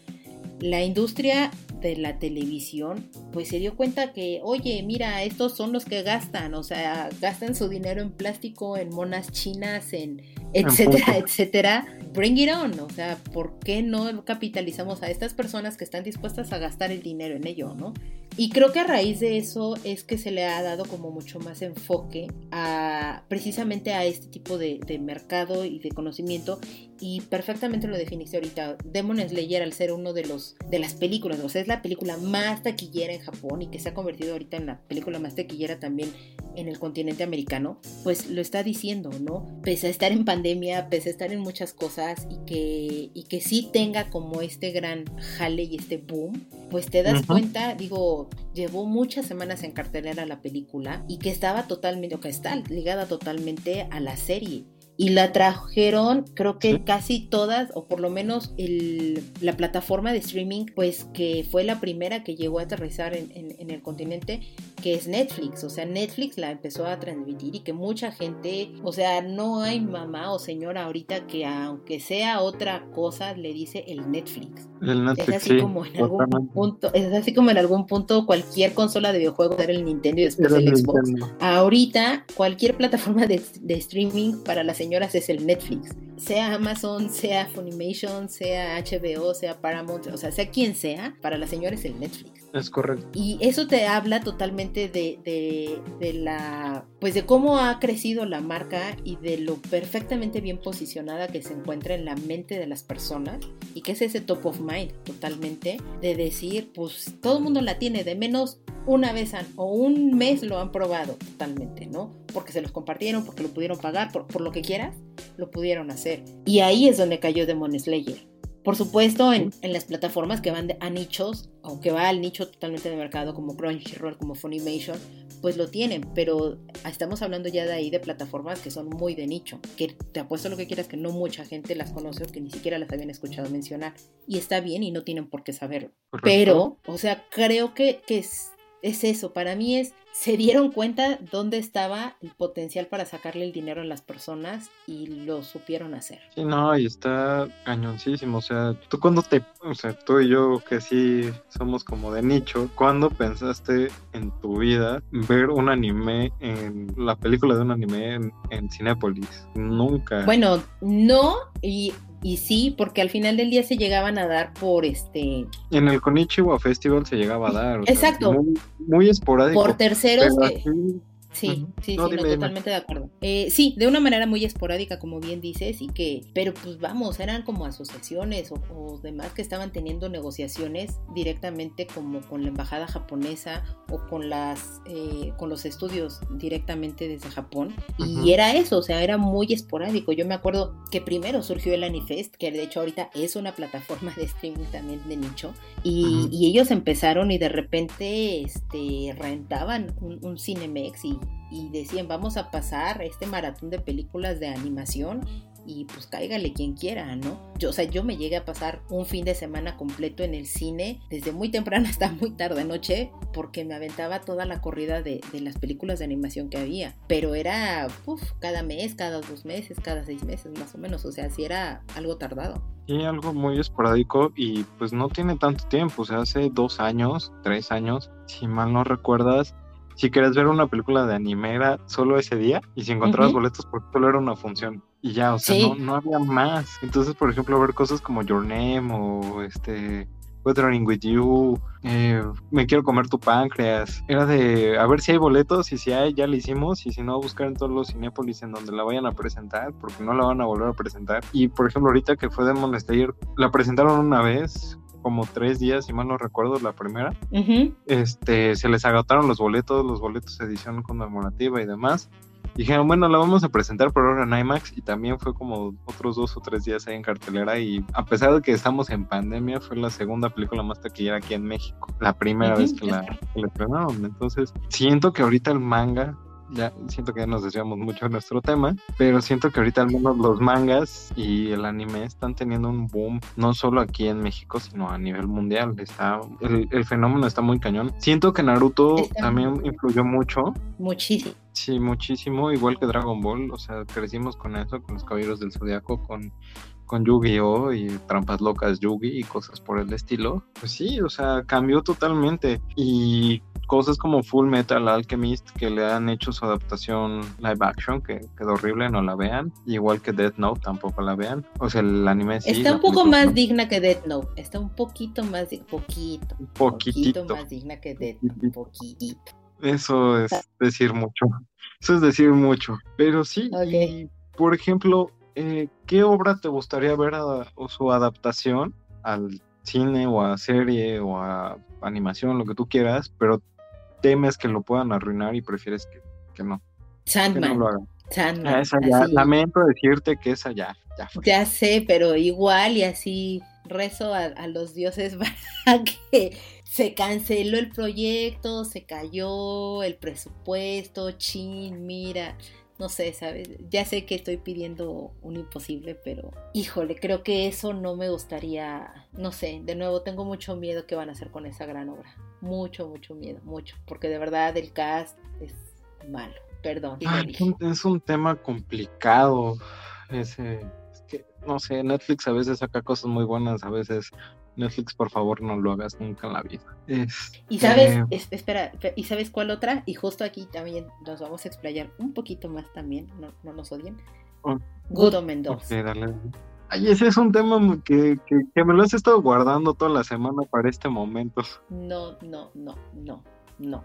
la industria de la televisión, pues se dio cuenta que, oye, mira, estos son los que gastan, o sea, gastan su dinero en plástico, en monas chinas, en etcétera, etcétera. Bring it on, o sea, ¿por qué no capitalizamos a estas personas que están dispuestas a gastar el dinero en ello, no? Y creo que a raíz de eso es que se le ha dado como mucho más enfoque a precisamente a este tipo de, mercado y de conocimiento. Y perfectamente lo definiste ahorita. Demon Slayer al ser uno de los de las películas, o sea, es la película más taquillera en Japón y que se ha convertido ahorita en la película más taquillera también en el continente americano, pues lo está diciendo, ¿no? Pese a estar en pandemia, pese a estar en muchas cosas y que, y que sí tenga como este gran jale y este boom, pues te das cuenta, digo, llevó muchas semanas en cartelera la película y que estaba totalmente, o que está ligada totalmente a la serie. Y la trajeron creo que casi todas o por lo menos el, la plataforma de streaming pues que fue la primera que llegó a aterrizar en, en, el continente que es Netflix o sea Netflix la empezó a transmitir y que mucha gente o sea no hay mamá o señora ahorita que aunque sea otra cosa le dice el Netflix, es así como en algún punto es así como en algún punto cualquier consola de videojuegos era el Nintendo y después el Xbox ahorita cualquier plataforma de, de streaming para las señoras es el Netflix. Sea Amazon, sea Funimation, sea HBO, sea Paramount, o sea, sea quien sea, para las señoras es el Netflix. Es correcto. Y eso te habla totalmente de, de, la, pues de cómo ha crecido la marca y de lo perfectamente bien posicionada que se encuentra en la mente de las personas y que es ese top of mind totalmente de decir, pues todo el mundo la tiene, de menos una vez o un mes lo han probado totalmente, ¿no? Porque se los compartieron, porque lo pudieron pagar, por, por lo que quieras, lo pudieron hacer. Y ahí es donde cayó Demon Slayer. Por supuesto, en, en, las plataformas que van a nichos, o que va al nicho totalmente de mercado, como Crunchyroll, como Funimation, pues lo tienen, pero estamos hablando ya de ahí de plataformas que son muy de nicho, que te apuesto lo que quieras que no mucha gente las conoce o que ni siquiera las habían escuchado mencionar. Y está bien y no tienen por qué saberlo. Pero, o sea, creo que, que es es eso, para mí es, se dieron cuenta dónde estaba el potencial para sacarle el dinero a las personas y lo supieron hacer. Sí, no, y está cañoncísimo, o sea, tú cuando te, o sea, tú y yo que sí somos como de nicho, ¿cuándo pensaste en tu vida ver un anime en la película de un anime en, en Cinépolis? Nunca. Bueno, no, y y sí, porque al final del día se llegaban a dar por este. En el Konichiwa Festival se llegaba a dar. Exacto. muy, esporádico. Por terceros. Sí, sí, sí, totalmente de acuerdo. Eh, sí, de una manera muy esporádica, como bien dices, y que, pero pues vamos, eran como asociaciones o, demás que estaban teniendo negociaciones directamente como con la embajada japonesa o con las, eh, con los estudios directamente desde Japón. Y era eso, o sea, era muy esporádico. Yo me acuerdo que primero surgió el Anifest, que de hecho ahorita es una plataforma de streaming también de nicho, y, y ellos empezaron y de repente, este, rentaban un, un Cinemex y y decían vamos a pasar este maratón de películas de animación y pues cáigale quien quiera, ¿no? Yo, o sea, yo me llegué a pasar un fin de semana completo en el cine, desde muy temprano hasta muy tarde noche, porque me aventaba toda la corrida de, las películas de animación que había. Pero era, uff, cada mes, cada dos meses, cada seis meses más o menos, o sea, sí era algo tardado. Y algo muy esporádico y pues no tiene tanto tiempo, o sea, hace dos años, tres años, si mal no recuerdas, si querías ver una película de anime era solo ese día y si encontrabas boletos porque solo era una función y ya, o sea, no, no, había más. Entonces, por ejemplo, ver cosas como Your Name o este Weathering with You, eh, Me quiero comer tu páncreas. Era de a ver si hay boletos y si hay, ya lo hicimos y si no, buscar en todos los Cinépolis en donde la vayan a presentar porque no la van a volver a presentar. Y por ejemplo, ahorita que fue Demon Slayer, la presentaron una vez como tres días, si mal no recuerdo, la primera. Este, se les agotaron los boletos, los boletos de edición conmemorativa y demás. Dijeron, bueno, la vamos a presentar por ahora en IMAX y también fue como otros dos o tres días ahí en cartelera y a pesar de que estamos en pandemia, fue la segunda película más taquillera aquí en México, la primera vez que la, que la estrenaron. Entonces, siento que ahorita el manga ya siento que ya nos desviamos mucho de nuestro tema, pero siento que ahorita al menos los mangas y el anime están teniendo un boom, no solo aquí en México, sino a nivel mundial. Está, el, fenómeno está muy cañón. Siento que Naruto también influyó mucho. Muchísimo. Sí, muchísimo, igual que Dragon Ball, o sea, crecimos con eso, con los Caballeros del Zodiaco, con con Yu-Gi-Oh! y Trampas Locas Yugi y cosas por el estilo. Pues sí, o sea, cambió totalmente. Y cosas como Full Metal Alchemist que le han hecho su adaptación live action, que quedó horrible, no la vean. Igual que Death Note, tampoco la vean. O sea, el anime sí. Está un poco más digna que Death Note. Está un poquito más, poquito. Un poquito más digna que Death Note. Poquitito. Eso es decir mucho. Eso es decir mucho. Pero sí, por ejemplo, eh, ¿qué obra te gustaría ver o su adaptación al cine o a serie o a animación, lo que tú quieras, pero temes que lo puedan arruinar y prefieres que, no. Sandman. Ah, esa ya, lamento decirte que esa ya, ya Ya sé, pero igual y así rezo a, los dioses para que se canceló el proyecto, se cayó el presupuesto, chin, mira, no sé, ¿sabes? Ya sé que estoy pidiendo un imposible, pero híjole, creo que eso no me gustaría, no sé, de nuevo tengo mucho miedo que van a hacer con esa gran obra mucho, mucho miedo, mucho, porque de verdad el cast es malo, perdón. es un tema complicado, ese, es que, no sé, Netflix a veces saca cosas muy buenas, a veces Netflix, por favor, no lo hagas nunca en la vida. y sabes, espera, ¿y sabes cuál otra? Y justo aquí también nos vamos a explayar un poquito más también, no, no nos odien. Oh. Good Mendoza. Ay, ese es un tema que, me lo has estado guardando toda la semana para este momento. No, no, no, no, no.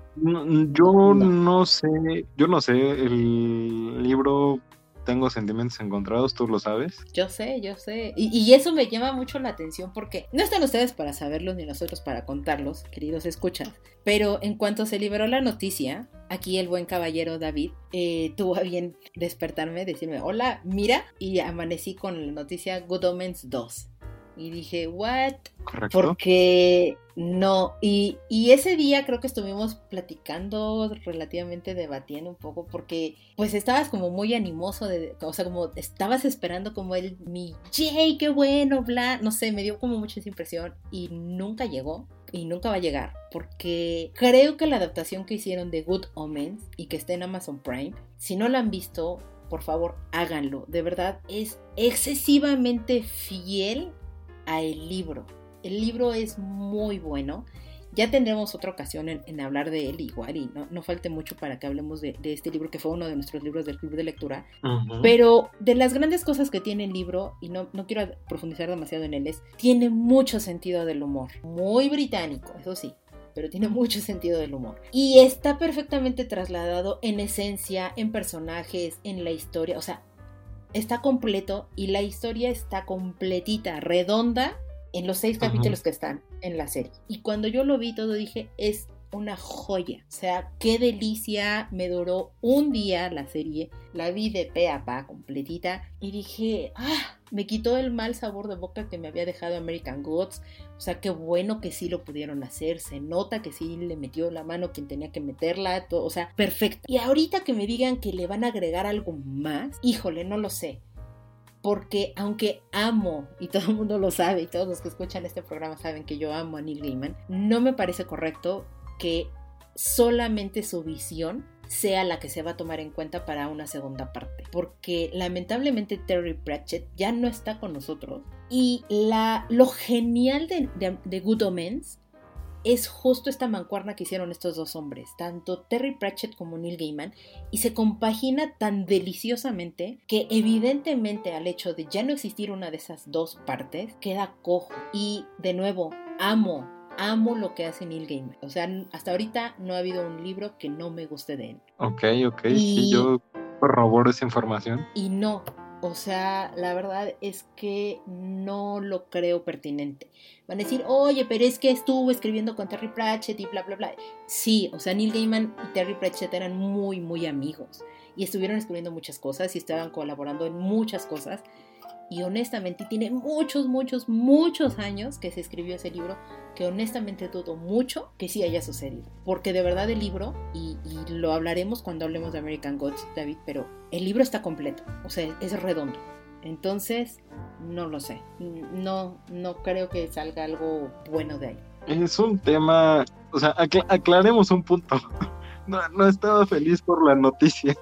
yo no. sé, yo no sé, el libro tengo sentimientos encontrados, tú lo sabes. Yo sé, yo sé. Y, eso me llama mucho la atención porque no están ustedes para saberlos ni nosotros para contarlos, queridos escuchas. Pero en cuanto se liberó la noticia, aquí el buen caballero David eh, tuvo a bien despertarme, decirme, hola, mira, y amanecí con la noticia Good Omens 2. Y dije, ¿what? Correcto. Porque no. Y, y, ese día creo que estuvimos platicando, relativamente debatiendo un poco, porque pues estabas como muy animoso, de, o sea, como estabas esperando como el, mi, Jay, qué bueno, bla. No sé, me dio como mucha esa impresión y nunca llegó y nunca va a llegar porque creo que la adaptación que hicieron de Good Omens y que está en Amazon Prime, si no la han visto, por favor háganlo. De verdad es excesivamente fiel a el libro. El libro es muy bueno. Ya tendremos otra ocasión en, hablar de él igual y no, no, falte mucho para que hablemos de, este libro que fue uno de nuestros libros del club de lectura. Pero de las grandes cosas que tiene el libro, y no, no quiero profundizar demasiado en él, es tiene mucho sentido del humor. Muy británico, eso sí, pero tiene mucho sentido del humor. Y está perfectamente trasladado en esencia, en personajes, en la historia, o sea, está completo y la historia está completita, redonda en los seis capítulos que están en la serie. Y cuando yo lo vi todo dije, es una joya. O sea, qué delicia. Me duró un día la serie. La vi de pe a pa completita. Y dije, ah, me quitó el mal sabor de boca que me había dejado American Gods. O sea, qué bueno que sí lo pudieron hacer. Se nota que sí le metió la mano quien tenía que meterla. Todo, o sea, perfecto. Y ahorita que me digan que le van a agregar algo más, híjole, no lo sé porque aunque amo, y todo el mundo lo sabe, y todos los que escuchan este programa saben que yo amo a Neil Gaiman, no me parece correcto que solamente su visión sea la que se va a tomar en cuenta para una segunda parte. Porque lamentablemente Terry Pratchett ya no está con nosotros. Y la, lo genial de, Good Omens es justo esta mancuerna que hicieron estos dos hombres, tanto Terry Pratchett como Neil Gaiman, y se compagina tan deliciosamente que evidentemente al hecho de ya no existir una de esas dos partes, queda cojo. Y de nuevo, amo amo lo que hace Neil Gaiman. O sea, hasta ahorita no ha habido un libro que no me guste de él. Ok, ok, sí, yo corroboro esa información. Y no, o sea, la verdad es que no lo creo pertinente. Van a decir, oye, pero es que estuvo escribiendo con Terry Pratchett y bla, bla, bla. Sí, o sea, Neil Gaiman y Terry Pratchett eran muy, muy amigos. Y estuvieron escribiendo muchas cosas y estaban colaborando en muchas cosas y honestamente tiene muchos, muchos, muchos años que se escribió ese libro, que honestamente dudo mucho que sí haya sucedido. Porque de verdad el libro, y, lo hablaremos cuando hablemos de American Gods, David, pero el libro está completo, o sea, es redondo. Entonces, no lo sé, no, no creo que salga algo bueno de ahí. Es un tema, o sea, aclaremos un punto. No, no estaba feliz por la noticia.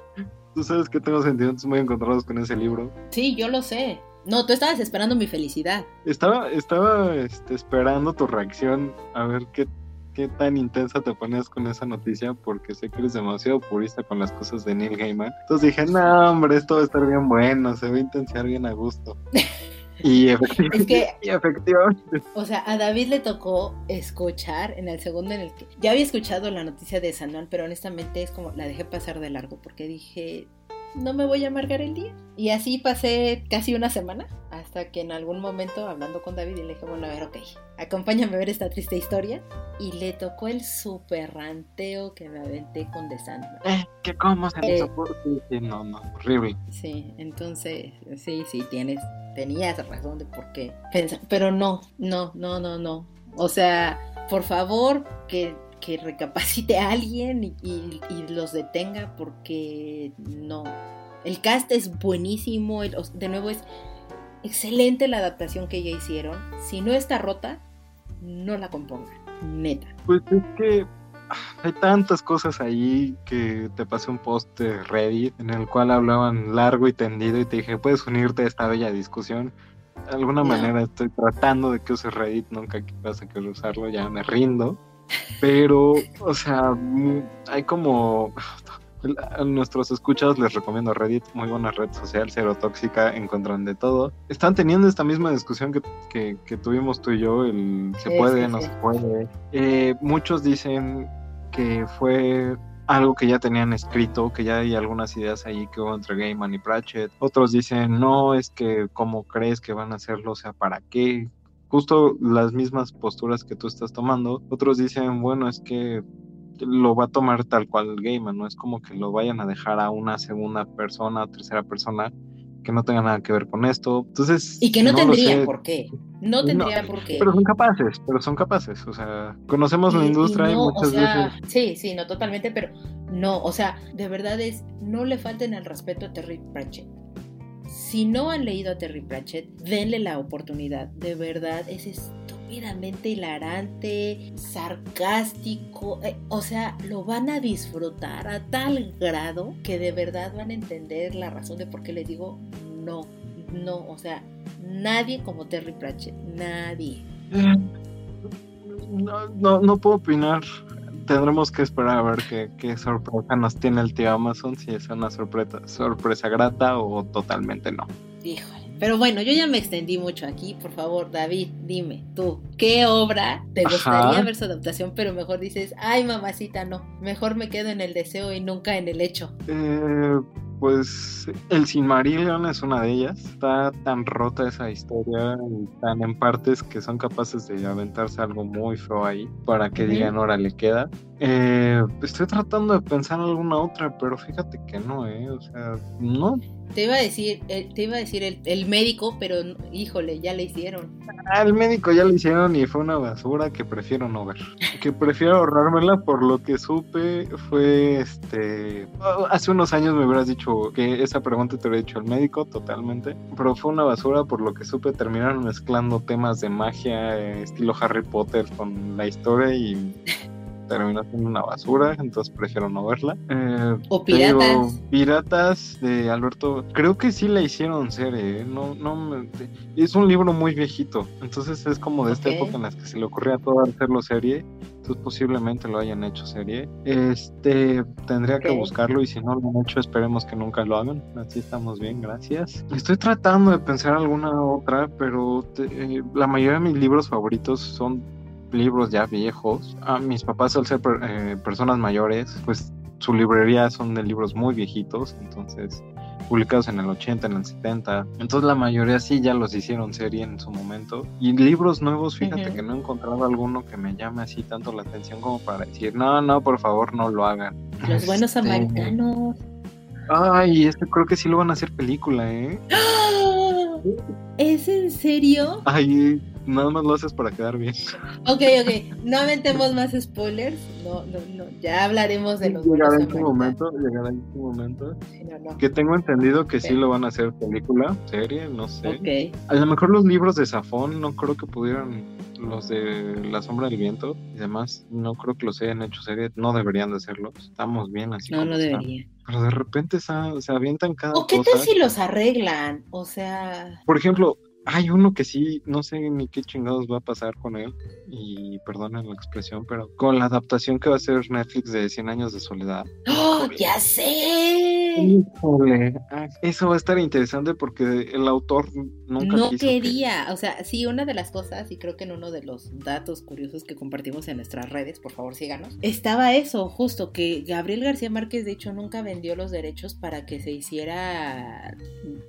Tú sabes que tengo sentimientos muy encontrados con ese libro. Sí, yo lo sé. No, tú estabas esperando mi felicidad. Estaba, estaba este, esperando tu reacción a ver qué, qué tan intensa te ponías con esa noticia, porque sé que eres demasiado purista con las cosas de Neil Gaiman. Entonces dije, no, hombre, esto va a estar bien bueno, se va a intensiar bien a gusto. Y efectivamente, y efectivamente, O sea, a David le tocó escuchar en el segundo en el que. Ya había escuchado la noticia de Sanuel, pero honestamente es como la dejé pasar de largo porque dije, no me voy a amargar el día. Y así pasé casi una semana hasta que en algún momento, hablando con David, le dije, bueno, a ver, ok, acompáñame a ver esta triste historia. Y le tocó el super ranteo que me aventé con The Sandman. Eh, que cómo se eh, sí, No, no, horrible. Sí, entonces, sí, sí, tienes, tenías razón de por qué pensar. Pero no, no, no, no, no. O sea, por favor, que que recapacite a alguien y, los detenga porque no. El cast es buenísimo, de nuevo es excelente la adaptación que ya hicieron. Si no está rota, no la compongan, neta. Pues es que hay tantas cosas ahí que te pasé un post de Reddit en el cual hablaban largo y tendido y te dije, puedes unirte a esta bella discusión. De alguna manera estoy tratando de que uses Reddit, nunca vas a querer usarlo, ya me rindo. Pero, o sea, hay como... A nuestros escuchas les recomiendo Reddit, muy buena red social, cero tóxica, encuentran de todo. Están teniendo esta misma discusión que, que, tuvimos tú y yo, el se puede, no se puede. Eh, muchos dicen que fue algo que ya tenían escrito, que ya hay algunas ideas ahí que hubo entre Gaiman y Pratchett. Otros dicen, no, es que cómo crees que van a hacerlo, o sea, ¿para qué? Justo las mismas posturas que tú estás tomando. Otros dicen, bueno, es que lo va a tomar tal cual el Gaiman, no es como que lo vayan a dejar a una segunda persona o tercera persona que no tenga nada que ver con esto. Entonces, y que no, tendría por qué. No tendría por qué. Pero son capaces, pero son capaces. O sea, conocemos la industria y, muchas veces. Sí, sí, no totalmente, pero no, o sea, de verdad es, no le falten el respeto a Terry Pratchett. Si no han leído a Terry Pratchett, denle la oportunidad. De verdad, es estúpidamente hilarante, sarcástico. Eh, o sea, lo van a disfrutar a tal grado que de verdad van a entender la razón de por qué le digo no. No, o sea, nadie como Terry Pratchett. Nadie. No, no, no puedo opinar tendremos que esperar a ver qué, qué, sorpresa nos tiene el tío Amazon, si es una sorpresa, sorpresa grata o totalmente no. Híjole, Pero bueno, yo ya me extendí mucho aquí. Por favor, David, dime, tú, ¿qué obra te gustaría ver su adaptación? Pero mejor dices, ay, mamacita, no. Mejor me quedo en el deseo y nunca en el hecho. Eh, pues el Silmarillion es una de ellas. Está tan rota esa historia y tan en partes que son capaces de aventarse algo muy feo ahí para que digan, ahora le queda. Eh, estoy tratando de pensar en alguna otra, pero fíjate que no, ¿eh? O sea, no. Te iba a decir, eh, te iba a decir el, el, médico, pero híjole, ya le hicieron. Ah, el médico ya le hicieron y fue una basura que prefiero no ver. que prefiero ahorrármela por lo que supe fue este. Hace unos años me hubieras dicho que esa pregunta te hubiera dicho el médico totalmente, pero fue una basura por lo que supe. Terminaron mezclando temas de magia, eh, estilo Harry Potter, con la historia y terminó siendo una basura, entonces prefiero no verla. Eh, o Piratas. Piratas de Alberto, creo que sí la hicieron serie, ¿eh? no, no es un libro muy viejito, entonces es como de esta época en la que se le ocurría a todo hacerlo serie, entonces posiblemente lo hayan hecho serie. Este, tendría que buscarlo y si no lo han hecho, esperemos que nunca lo hagan, así estamos bien, gracias. Estoy tratando de pensar alguna otra, pero eh, la mayoría de mis libros favoritos son libros ya viejos. A mis papás, al ser eh, personas mayores, pues su librería son de libros muy viejitos, entonces publicados en el 80, en el 70. Entonces la mayoría sí ya los hicieron serie en su momento. Y libros nuevos, fíjate que no he encontrado alguno que me llame así tanto la atención como para decir, no, no, por favor, no lo hagan. Los buenos este, americanos. Ay, es que creo que sí lo van a hacer película, ¿eh? ¡Ah! ¿Es en serio? Ay, nada más lo haces para quedar bien. Ok, ok. No aventemos más spoilers. No, no, no. Ya hablaremos de los Llegará en su momento, llegará en su momento. Que tengo entendido que sí lo van a hacer película, serie, no sé. Ok. A lo mejor los libros de Safón no creo que pudieran, los de La Sombra del Viento y demás, no creo que los hayan hecho serie, no deberían de hacerlos. Estamos bien así. No, no debería. Pero de repente se, se avientan cada ¿O qué tal si los arreglan? O sea... Por ejemplo, hay uno que sí, no sé ni qué chingados va a pasar con él, y perdonen la expresión, pero con la adaptación que va a hacer Netflix de 100 años de soledad. ¡Oh, ya sé! Ah, eso va a estar interesante porque el autor nunca No quería, o sea, sí, una de las cosas, y creo que en uno de los datos curiosos que compartimos en nuestras redes, por favor síganos, estaba eso, justo, que Gabriel García Márquez de hecho nunca vendió los derechos para que se hiciera,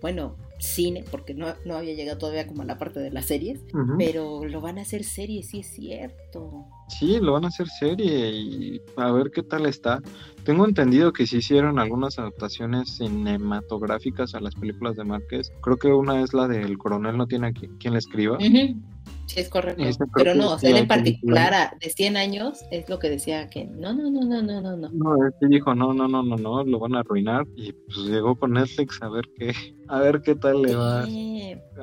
bueno, cine, porque no, no había llegado todavía como a la parte de las series, pero lo van a hacer serie, sí es cierto. Sí, lo van a hacer serie y a ver qué tal está. Tengo entendido que se hicieron algunas adaptaciones cinematográficas a las películas de Márquez. Creo que una es la del coronel no tiene quien le escriba. Sí, es correcto. Pero no, o sea, él en particular de 100 años es lo que decía que no, no, no, no, no, no, no. No, él dijo, no, no, no, no, no, lo van a arruinar y pues llegó con Netflix a ver qué, a ver qué tal le va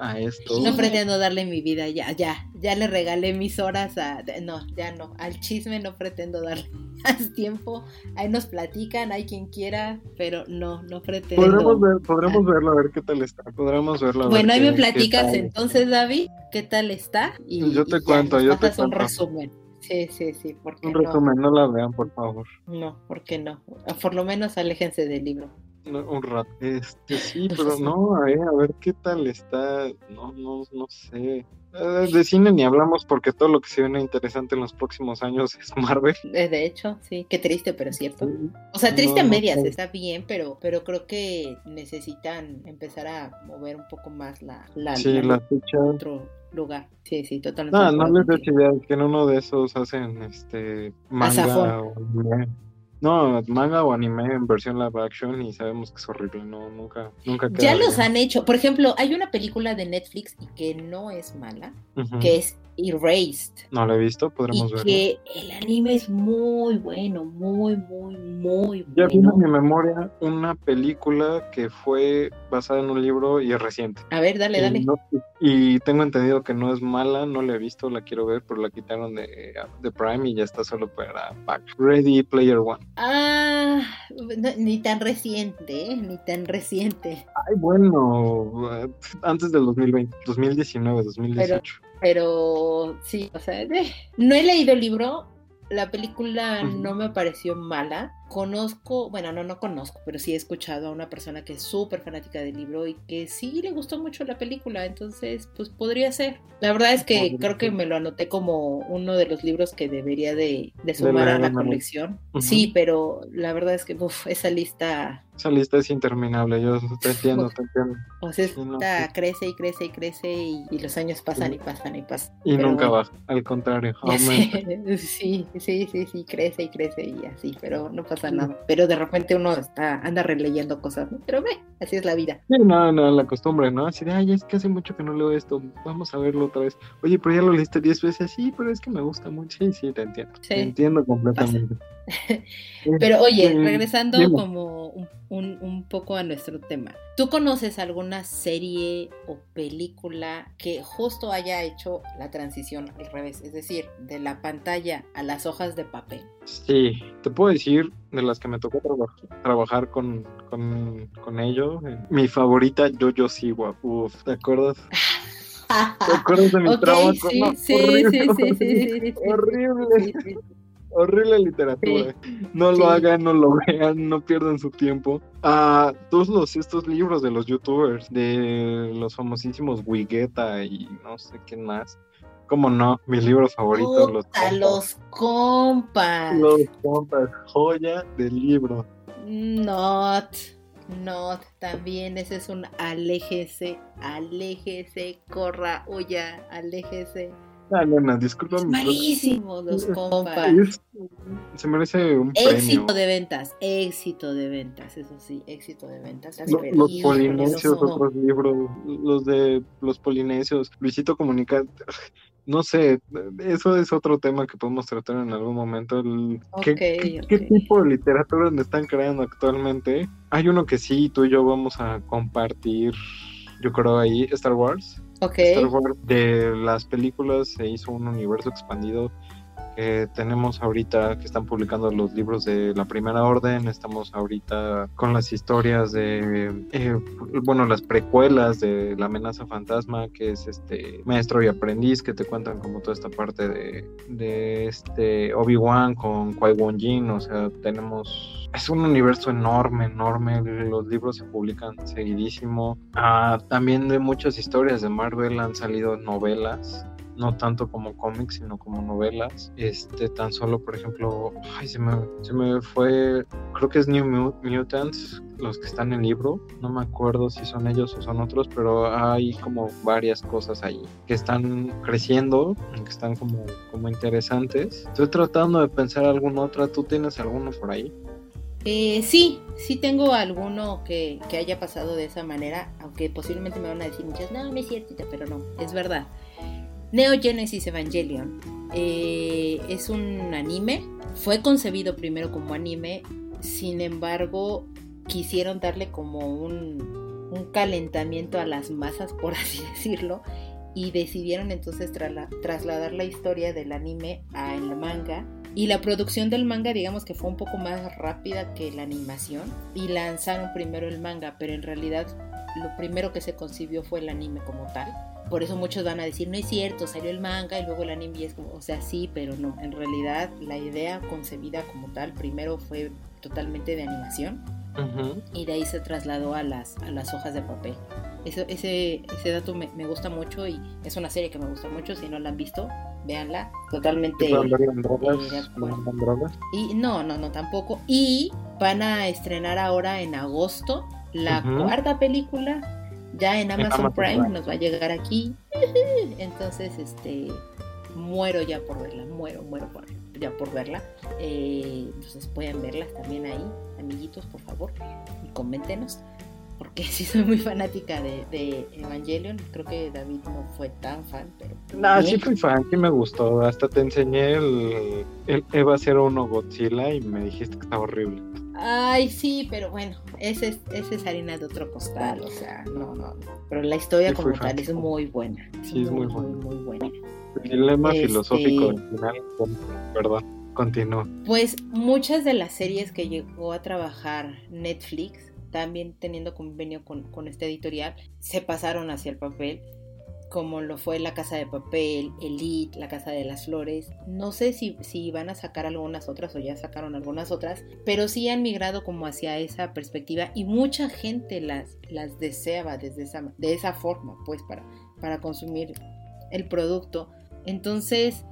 a esto. No pretendo darle mi vida, ya, ya, ya le regalé mis horas a, no, ya no, al chisme no pretendo darle más tiempo, ahí nos platican, hay quien quiera, pero no, no pretendo. Podremos, ver, podremos verlo a ver qué tal está, podremos verlo. bueno, ahí me platicas entonces, David, qué tal está. Y, yo te cuento, yo te cuento. un resumen. Sí, sí, sí. un resumen, no la vean, por favor. No, ¿por qué no? Por lo menos aléjense del libro. un rato. Este, sí, pero no, a ver, a ver qué tal está. No, no, no sé. Eh, de cine ni hablamos porque todo lo que se viene interesante en los próximos años es Marvel. Eh, de hecho, sí, qué triste, pero cierto. O sea, triste en medias, está bien, pero, pero creo que necesitan empezar a mover un poco más la, la, sí, la, fecha. Otro lugar. Sí, sí, totalmente. No, no les idea que en uno de esos hacen este manga o no, manga o anime en versión live action y sabemos que es horrible, no, nunca, nunca Ya los han hecho. Por ejemplo, hay una película de Netflix y que no es mala, que es Erased. No lo he visto, podremos ver. Que el anime es muy bueno, muy, muy, muy bueno. Ya vino en mi memoria una película que fue basada en un libro y es reciente. A ver, dale, dale. y tengo entendido que no es mala, no la he visto, la quiero ver, pero la quitaron de, de Prime y ya está solo para Pack. Ready Player One. Ah, ni tan reciente, ¿eh? ni tan reciente. Ay, bueno, antes del 2020, 2019, 2018. Pero sí, o sea, no he leído el libro, la película no me pareció mala, conozco, bueno, no, no conozco, pero sí he escuchado a una persona que es súper fanática del libro y que sí le gustó mucho la película, entonces pues podría ser. La verdad es que creo que me lo anoté como uno de los libros que debería de, sumar a la colección. Sí, pero la verdad es que uf, esa lista esa lista es interminable, yo te entiendo, te entiendo. O sea, esta crece y crece y crece y, los años pasan y pasan y pasan. Y nunca baja, al contrario, Sí, sí, sí, sí, crece y crece y así, pero no pasa nada. Pero de repente uno está, anda releyendo cosas, ¿no? Pero ve, así es la vida. Sí, no, no, la costumbre, ¿no? Así de, ay, es que hace mucho que no leo esto, vamos a verlo otra vez. Oye, pero ya lo leíste diez veces, sí, pero es que me gusta mucho. Sí, sí, te entiendo. Te entiendo completamente. Pero oye, regresando como un, un, poco a nuestro tema, ¿tú conoces alguna serie o película que justo haya hecho la transición al revés? Es decir, de la pantalla a las hojas de papel. Sí, te puedo decir de las que me tocó trabajar con, con, con ello. Mi favorita, Jojo Siwa. Uf, ¿te acuerdas? ¿Te acuerdas de mi okay, trabajo? Sí, sí, sí, sí, sí, horrible horrible literatura. No lo hagan, no lo vean, no pierdan su tiempo. A todos los, estos libros de los youtubers, de los famosísimos Wigeta y no sé qué más. ¿Cómo no? Mis libros favoritos, los compas. Los compas. Los compas, joya del libro. Not. Not, también ese es un aléjese, aléjese, corra, huya, aléjese. Ah, no, disculpa. Malísimo los compas. se merece un éxito de ventas, éxito de ventas, eso sí, éxito de ventas. los polinesios, otros libros, los de los polinesios, Luisito Comunica, no sé, eso es otro tema que podemos tratar en algún momento. ¿qué, ¿qué, tipo de literatura están creando actualmente? Hay uno que sí, tú y yo vamos a compartir, yo creo ahí, Star Wars. Wars de las películas se hizo un universo expandido que tenemos ahorita que están publicando los libros de la primera orden estamos ahorita con las historias de eh, bueno las precuelas de la amenaza fantasma que es este maestro y aprendiz que te cuentan como toda esta parte de, este Obi Wan con Qui Gon Jinn o sea tenemos es un universo enorme, enorme. Los libros se publican seguidísimo. Ah, también de muchas historias de Marvel han salido novelas no tanto como cómics, sino como novelas. Este, tan solo, por ejemplo, ay, se me, se me fue, creo que es New Mutants, los que están en el libro. No me acuerdo si son ellos o son otros, pero hay como varias cosas ahí que están creciendo, que están como, como interesantes. Estoy tratando de pensar alguna otra. ¿Tú tienes alguno por ahí? Eh, sí, sí tengo alguno que, haya pasado de esa manera, aunque posiblemente me van a decir muchas, no, no es cierto, pero no, es verdad. Neo Genesis Evangelion eh, es un anime, fue concebido primero como anime, sin embargo quisieron darle como un, calentamiento a las masas, por así decirlo, y decidieron entonces trasladar la historia del anime a el manga y la producción del manga, digamos que fue un poco más rápida que la animación. Y lanzaron primero el manga, pero en realidad lo primero que se concibió fue el anime como tal. Por eso muchos van a decir, no es cierto, salió el manga y luego el anime y es como, o sea, sí, pero no. En realidad la idea concebida como tal primero fue totalmente de animación. Y de ahí se trasladó a las, a las hojas de papel. Eso, ese, ese dato me, me gusta mucho y es una serie que me gusta mucho. Si no la han visto, véanla, totalmente. Y no, no, no, tampoco. Y van a estrenar ahora en agosto la cuarta película. Ya en Amazon, Prime, nos va a llegar aquí. Entonces, este, muero ya por verla, muero, muero por, ya por verla. Eh, entonces pueden verlas también ahí, amiguitos, por favor, y coméntenos porque sí soy muy fanática de, Evangelion. Creo que David no fue tan fan, pero. No, sí fui fan, sí me gustó. Hasta te enseñé el, el Eva 01 Godzilla y me dijiste que estaba horrible. Ay, sí, pero bueno, ese es, ese es harina de otro costal, o sea, no, no, Pero la historia como tal es muy buena. Sí, es muy, buena. Muy, buena. El dilema este filosófico del final, perdón, continúa. Pues muchas de las series que llegó a trabajar Netflix también teniendo convenio con, con este editorial, se pasaron hacia el papel. Como lo fue La Casa de Papel, Elite, La Casa de las Flores. No sé si, si van a sacar algunas otras o ya sacaron algunas otras, pero sí han migrado como hacia esa perspectiva y mucha gente las, las deseaba desde esa, de esa forma, pues para, para consumir el producto. Entonces,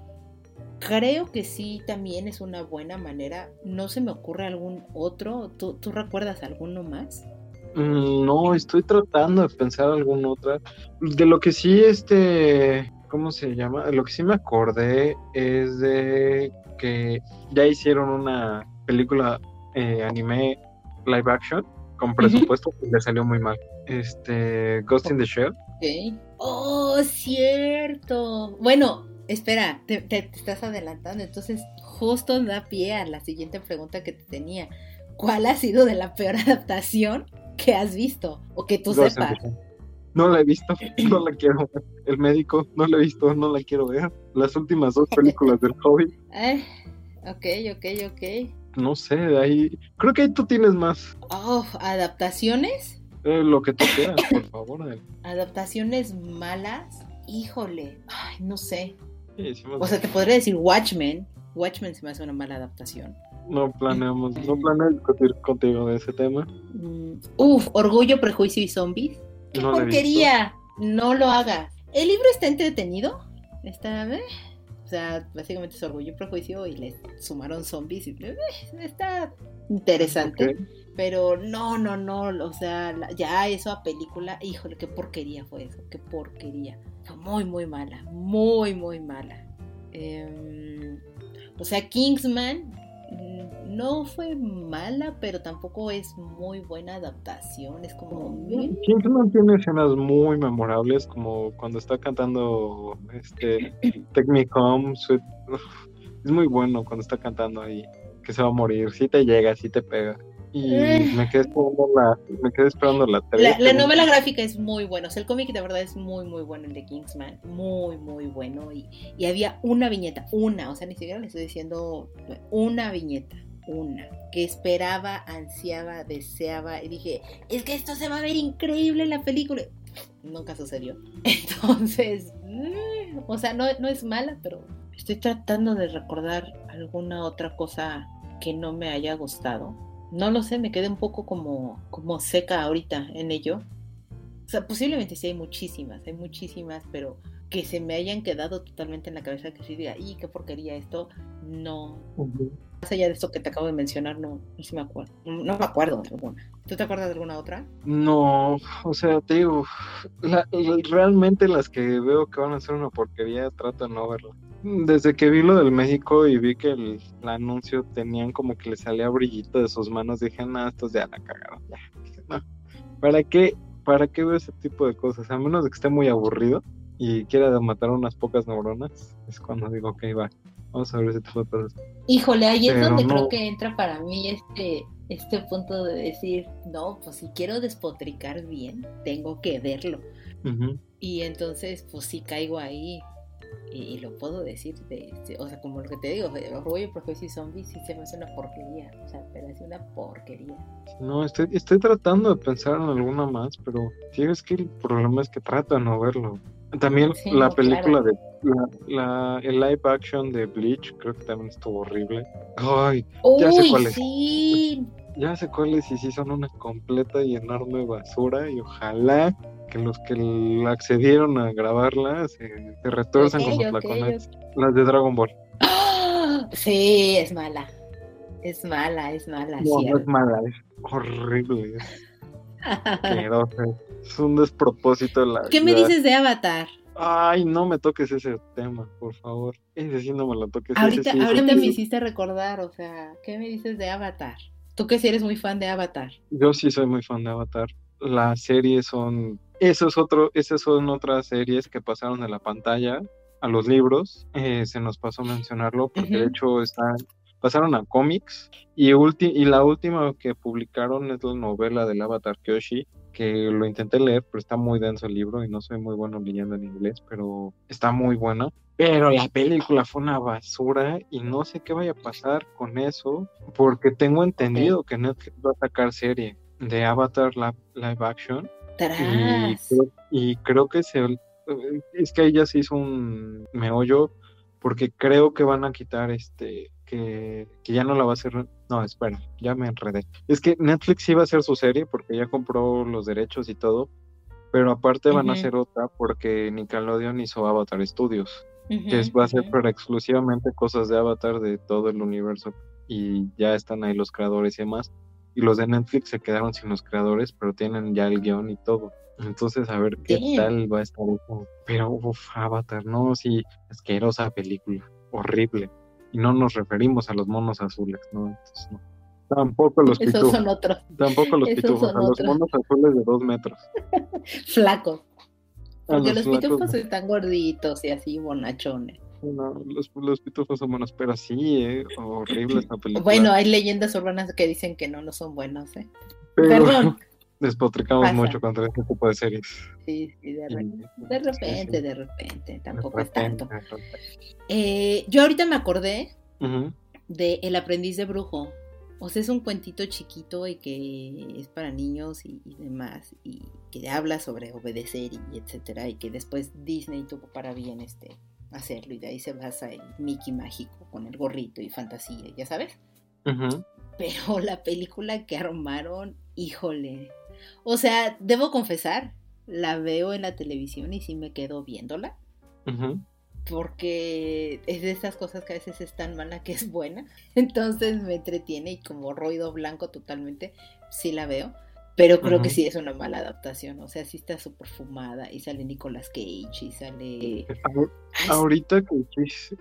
creo que sí también es una buena manera. No se me ocurre algún otro. ¿Tú, tú recuerdas alguno más? Mm, no, estoy tratando de pensar alguna otra. De lo que sí, este, ¿cómo se llama? Lo que sí me acordé es de que ya hicieron una película eh, anime live action con presupuesto que le salió muy mal. Este, Ghost in the Shell. Oh, cierto. Bueno, espera, te, te estás adelantando. Entonces, justo da pie a la siguiente pregunta que te tenía. ¿Cuál ha sido de la peor adaptación que has visto o que tú sepas. No la he visto, no la quiero ver. El médico, no la he visto, no la quiero ver. Las últimas dos películas del Hobbit. Eh, ok, ok, ok. No sé, de ahí. Creo que ahí tú tienes más. Oh, ¿adaptaciones? Eh, lo que tú quieras, por favor. ¿Adaptaciones malas? Híjole, ay, no sé. o sea, te podría decir Watchmen. Watchmen se me hace una mala adaptación. No planeamos, no planeo discutir contigo de ese tema. Mm, uf, Orgullo, Prejuicio y Zombies. ¡Qué no porquería! No lo hagas. El libro está entretenido. Está, ¿eh? O sea, básicamente es Orgullo, Prejuicio y le sumaron zombies. Y, eh, está interesante. Pero no, no, no. O sea, ya eso a película. Híjole, qué porquería fue eso. Qué porquería. Fue muy, muy mala. Muy, muy mala. Em, o sea, Kingsman no fue mala, pero tampoco es muy buena adaptación. Es como. Kingsman tiene escenas muy memorables, como cuando está cantando este Take Me Home. Es muy bueno cuando está cantando ahí, que se va a morir. Si te llega, si te pega y me quedé esperando la, me quedé esperando la, la, novela gráfica es muy buena, o sea, el cómic de verdad es muy, muy bueno, el de Kingsman, muy, muy bueno, y, y había una viñeta, una, o sea, ni siquiera le estoy diciendo una viñeta, una, que esperaba, ansiaba, deseaba, y dije, es que esto se va a ver increíble en la película. Nunca sucedió. Entonces, mm, o sea, no, no es mala, pero estoy tratando de recordar alguna otra cosa que no me haya gustado no lo sé, me quedé un poco como, como seca ahorita en ello. O sea, posiblemente sí hay muchísimas, hay muchísimas, pero que se me hayan quedado totalmente en la cabeza que sí diga, ¡y qué porquería esto! No. Más allá de esto que te acabo de mencionar, no, no me acuerdo. No me acuerdo de alguna. ¿Tú te acuerdas de alguna otra? No, o sea, te digo, realmente las que veo que van a ser una porquería, trato de no verlas. Desde que vi lo del México y vi que el, anuncio tenían como que le salía brillito de sus manos, dije, no, estos ya la cagaron. Ya. ¿Para qué? ¿Para qué veo ese tipo de cosas? A menos de que esté muy aburrido y quiera matar unas pocas neuronas, es cuando digo, ok, va, vamos a ver ese tipo de cosas. Híjole, ahí es donde creo que entra para mí este, este punto de decir, no, pues si quiero despotricar bien, tengo que verlo. Y entonces, pues sí caigo ahí y, lo puedo decir, de, o sea, como lo que te digo, Orgullo, Prejuicio y Zombies sí se me hace una porquería, o sea, pero es una porquería. No, estoy, estoy tratando de pensar en alguna más, pero sí es que el problema es que trato de no verlo. También la película de la, el live action de Bleach creo que también estuvo horrible. Ay, ya sé cuál es. Sí. Ya sé cuál es y sí son una completa y enorme basura y ojalá que los que accedieron a grabarla se, se retuerzan con los flacones. Las de Dragon Ball. Sí, es mala. Es mala, es mala. No, no es mala, es horrible. es un despropósito la ¿Qué me dices de Avatar? Ay, no me toques ese tema, por favor. Ese sí no me lo toques. Ahorita, ahorita me hiciste recordar, o sea, ¿qué me dices de Avatar? Tú que sí eres muy fan de Avatar. Yo sí soy muy fan de Avatar. Las series son eso es otro, esas son otras series que pasaron de la pantalla a los libros. Eh, se nos pasó mencionarlo porque de hecho están, pasaron a cómics y, y la última que publicaron es la novela del Avatar Kyoshi que lo intenté leer, pero está muy denso el libro y no soy muy bueno leyendo en inglés, pero está muy bueno. Pero la película fue una basura y no sé qué vaya a pasar con eso, porque tengo entendido que Netflix va a sacar serie de Avatar live action y creo, que se es que ahí ya se hizo un meollo porque creo que van a quitar este que, que, ya no la va a hacer. No, espera, ya me enredé. Es que Netflix iba a hacer su serie porque ya compró los derechos y todo, pero aparte van a hacer otra porque Nickelodeon hizo Avatar Studios, que va a ser para exclusivamente cosas de Avatar de todo el universo y ya están ahí los creadores y demás. Y los de Netflix se quedaron sin los creadores, pero tienen ya el guion y todo. Entonces, a ver qué tal va a estar Pero, uff, Avatar, no, sí, asquerosa película, horrible. Y no nos referimos a los monos azules, ¿no? Entonces, no. Tampoco los pitufos. Son otros. Tampoco los pitufos, a los monos azules de dos metros. Flacos. Porque los, pitufos están gorditos y así bonachones. No, los, los pitufos son buenos, pero sí, ¿eh? horrible esta película. Bueno, hay leyendas urbanas que dicen que no, no son buenos, ¿eh? Perdón. Despotricamos mucho contra este tipo de series. Sí, sí, de, repente, de repente, tampoco es tanto. Eh, yo ahorita me acordé de El aprendiz de brujo. O sea, es un cuentito chiquito y que es para niños y, demás, y que habla sobre obedecer y, etcétera, y que después Disney tuvo para bien este hacerlo, y de ahí se basa el Mickey mágico con el gorrito y fantasía, ya sabes. Pero la película que armaron, híjole. O sea, debo confesar, la veo en la televisión y sí me quedo viéndola porque es de esas cosas que a veces es tan mala que es buena. Entonces me entretiene y como ruido blanco totalmente, sí la veo. Pero creo que sí es una mala adaptación. O sea, sí está súper fumada y sale Nicolas Cage y sale... Ahorita que,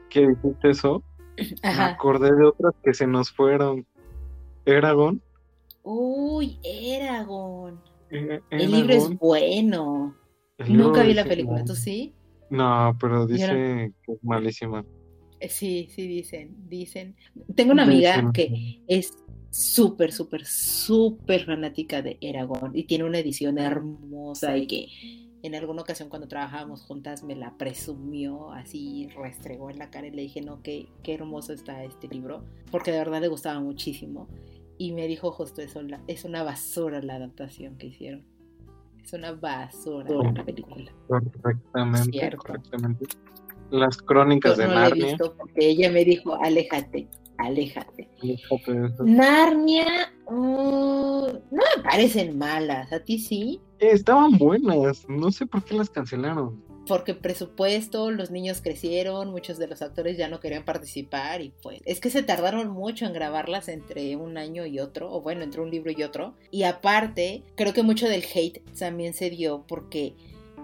que dijiste eso, me acordé de otras que se nos fueron. Eragon. Uy, Eragon. El libro es bueno. Nunca vi la película, ¿tú sí? No, pero dice que es malísima. Eh, sí, sí, dicen, dicen. Tengo una amiga que es súper, súper, súper fanática de Eragon y tiene una edición hermosa y que en alguna ocasión cuando trabajábamos juntas me la presumió, así restregó en la cara y le dije, no, qué, qué hermoso está este libro, porque de verdad le gustaba muchísimo. Y me dijo justo eso, es una basura la adaptación que hicieron. Es una basura la película. Correctamente, correctamente. Las crónicas de Narnia. he visto porque ella me dijo, aléjate, aléjate. Narnia, mm, no me parecen malas, ¿a ti sí? estaban buenas, no sé por qué las cancelaron porque presupuesto, los niños crecieron, muchos de los actores ya no querían participar y pues es que se tardaron mucho en grabarlas entre un año y otro, o bueno, entre un libro y otro. Y aparte, creo que mucho del hate también se dio porque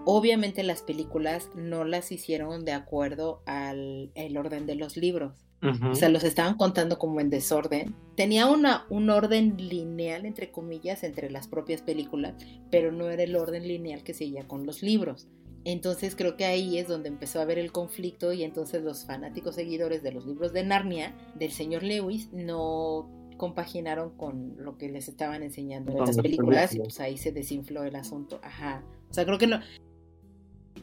obviamente las películas no las hicieron de acuerdo al el orden de los libros. O sea, los estaban contando como en desorden. Tenía una, un orden lineal, entre comillas, entre las propias películas, pero no era el orden lineal que seguía con los libros. Entonces creo que ahí es donde empezó a haber el conflicto y entonces los fanáticos seguidores de los libros de Narnia del señor Lewis no compaginaron con lo que les estaban enseñando en las películas y pues ahí se desinfló el asunto. Ajá. O sea, creo que no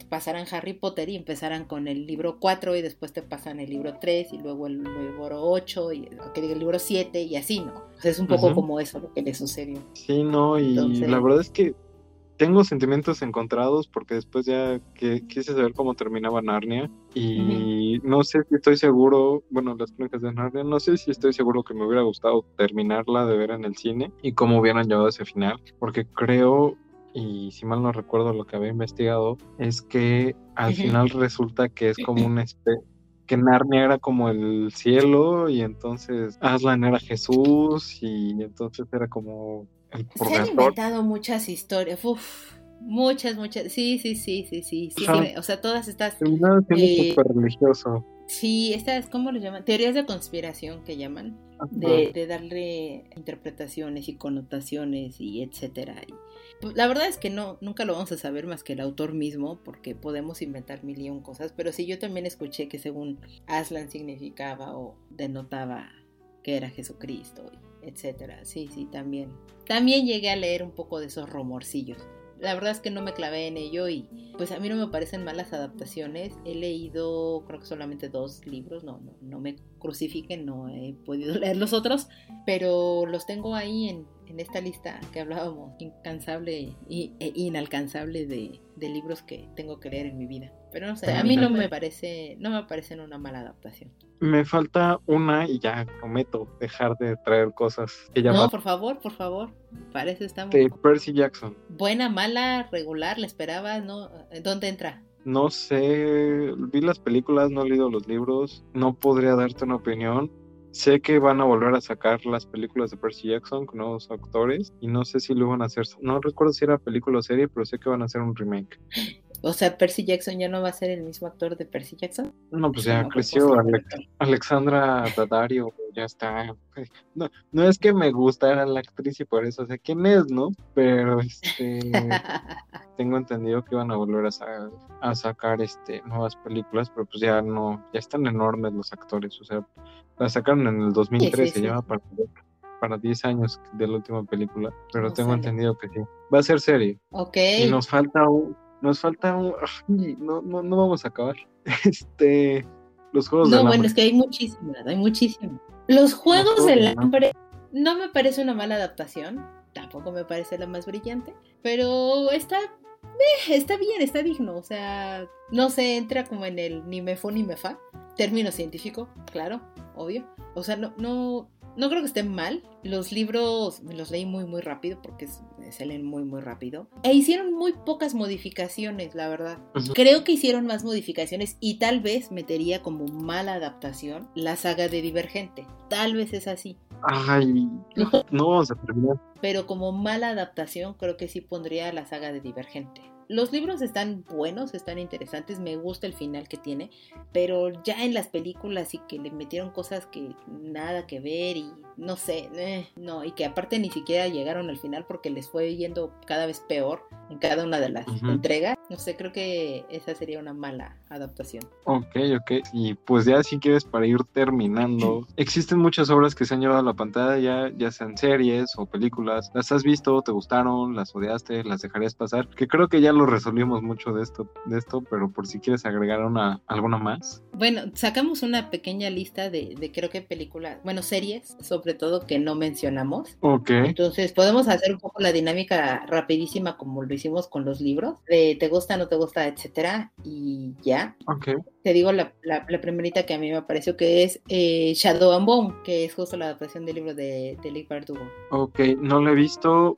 pasaran Harry Potter y empezaran con el libro 4 y después te pasan el libro 3 y luego el libro 8 y que diga el libro 7 y así, ¿no? O sea, es un poco como eso lo que le sucedió. Sí, no, y la verdad es que tengo sentimientos encontrados porque después ya que, quise saber cómo terminaba Narnia y no sé si estoy seguro, bueno, las crónicas de Narnia, no sé si estoy seguro que me hubiera gustado terminarla de ver en el cine y cómo hubieran llevado ese final, porque creo, y si mal no recuerdo lo que había investigado, es que al final resulta que es como un especie que Narnia era como el cielo y entonces Aslan era Jesús y entonces era como se han inventado muchas historias, Uf, muchas, muchas, sí, sí, sí, sí, sí, sí, o sea, todas estas... Eh, religioso. Sí, estas, ¿cómo lo llaman? Teorías de conspiración que llaman, de, darle interpretaciones y connotaciones y etcétera. Pues, la verdad es que no, nunca lo vamos a saber más que el autor mismo, porque podemos inventar mil y un cosas, pero sí yo también escuché que según Aslan significaba o denotaba que era Jesucristo etcétera. Sí, sí, también. También llegué a leer un poco de esos rumorcillos. La verdad es que no me clavé en ello y pues a mí no me parecen malas adaptaciones. He leído creo que solamente dos libros, no, no, no me crucifiquen, no he podido leer los otros, pero los tengo ahí en, en esta lista que hablábamos, incansable e inalcanzable de, de libros que tengo que leer en mi vida. Pero no sé, a mí no me parece, no me parecen una mala adaptación. Me falta una y ya prometo dejar de traer cosas que ya No, por favor, por favor. Parece estamos. De Percy Jackson. Buena, mala, regular, ¿la esperabas? ¿No? ¿Dónde entra? No sé, vi las películas, no he leído los libros, no podría darte una opinión. Sé que van a volver a sacar las películas de Percy Jackson con nuevos actores y no sé si lo van a hacer. No recuerdo si era película o serie, pero sé que van a hacer un remake. O sea, Percy Jackson ya no va a ser el mismo actor de Percy Jackson. No, pues ya creció. Alexandra Daddario ya está. No, no es que me gustara la actriz y por eso sé quién es, ¿no? Pero este tengo entendido que iban a volver a, a, sacar este nuevas películas, pero pues ya no, ya están enormes los actores. O sea, la sacaron en el 2013, se llama para para 10 años de la última película, pero tengo entendido que sí. Va a ser serie. Ok. Y nos falta un, nos falta un... no, no, no vamos a acabar. Este, los juegos no, bueno, es que hay muchísimas, hay muchísimas. Los juegos, del hambre no me parece una mala adaptación, tampoco me parece la más brillante, pero está, eh, está bien, está digno, o sea, no se entra como en el ni me fu ni me fa, término científico, claro, obvio, o sea, no, no, no creo que estén mal. Los libros me los leí muy muy rápido porque se leen muy muy rápido. E hicieron muy pocas modificaciones, la verdad. Creo que hicieron más modificaciones y tal vez metería como mala adaptación la saga de Divergente. Tal vez es así. Ay, no vamos a terminar. Pero como mala adaptación creo que sí pondría la saga de Divergente. Los libros están buenos, están interesantes, me gusta el final que tiene, pero ya en las películas sí que le metieron cosas que nada que ver y no sé, eh, no, y que aparte ni siquiera llegaron al final porque les fue yendo cada vez peor en cada una de las entregas. No sé, creo que esa sería una mala adaptación. Ok, ok. Y pues ya si quieres para ir terminando, existen muchas obras que se han llevado a la pantalla, ya, ya sean series o películas. ¿Las has visto? ¿Te gustaron? ¿Las odiaste? ¿Las dejarías pasar? Que creo que ya lo resolvimos mucho de esto, de esto pero por si quieres agregar una, alguna más. Bueno, sacamos una pequeña lista de, de creo que películas, bueno, series sobre todo que no mencionamos. Ok. Entonces podemos hacer un poco la dinámica rapidísima como lo hicimos con los libros, de te gusta, no te gusta, etcétera, y ya. Ok. Te digo la, la, primerita que a mí me pareció que es eh, Shadow and Bone, que es justo la adaptación del libro de, de Lee Bardugo. Ok, no lo he visto,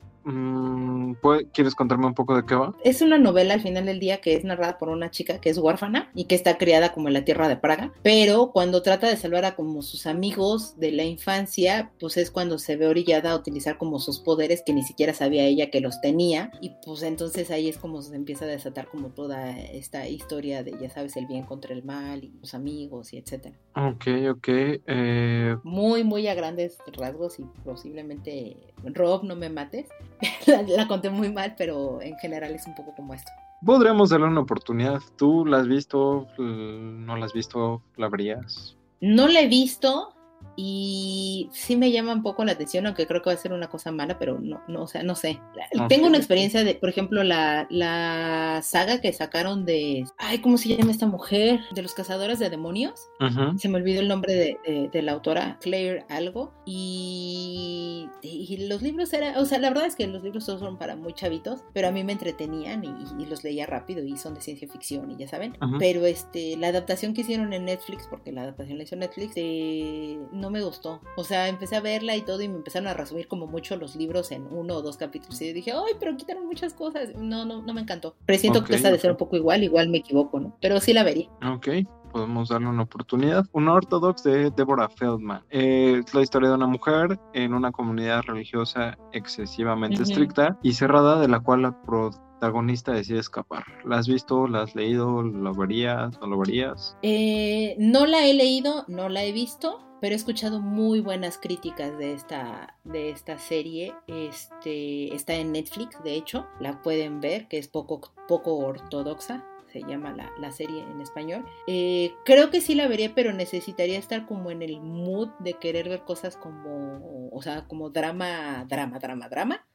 ¿Quieres contarme un poco de qué va? Es una novela al final del día que es narrada por una chica que es huérfana y que está criada como en la tierra de Praga, pero cuando trata de salvar a como sus amigos de la infancia, pues es cuando se ve orillada a utilizar como sus poderes que ni siquiera sabía ella que los tenía y pues entonces ahí es como se empieza a desatar como toda esta historia de ya sabes el bien contra el mal y los amigos y etcétera. Ok, ok. Eh, muy, muy a grandes rasgos y posiblemente Rob, no me mates. la, conté muy mal, pero en general es un poco como esto. Podríamos darle una oportunidad. ¿Tú la has visto? ¿No la has visto? ¿La verías? No la he visto y sí me llama un poco la atención, aunque creo que va a ser una cosa mala, pero no, no, o sea, no sé. Tengo una experiencia de, por ejemplo, la, la saga que sacaron de, ay, ¿cómo se llama esta mujer? De los cazadores de demonios. Se me olvidó el nombre de, de, la autora, Claire algo. Y, y, los libros eran, o sea, la verdad es que los libros son para muy chavitos, pero a mí me entretenían y, los leía rápido y son de ciencia ficción y ya saben. Pero este, la adaptación que hicieron en Netflix, porque la adaptación la hizo Netflix, eh, no me gustó. O sea, empecé a verla y todo y me empezaron a resumir como mucho los libros en uno o dos capítulos. Y dije, ay, pero quitaron muchas cosas. No, no, no me encantó. Presiento que esta de ser un poco igual, igual me equivoco, ¿no? Pero sí la vería. Ok, podemos darle una oportunidad. Una ortodox de Deborah Feldman. es la historia de una mujer en una comunidad religiosa excesivamente estricta y cerrada, de la cual la protagonista decide escapar. ¿La has visto? ¿La has leído? ¿Lo verías? ¿No lo verías? Eh, no la he leído, no la he visto pero he escuchado muy buenas críticas de esta, de esta serie. Este, está en Netflix, de hecho, la pueden ver, que es poco, poco ortodoxa se llama la, serie en español. Eh, creo que sí la vería, pero necesitaría estar como en el mood de querer ver cosas como, o sea, como drama, drama, drama, drama,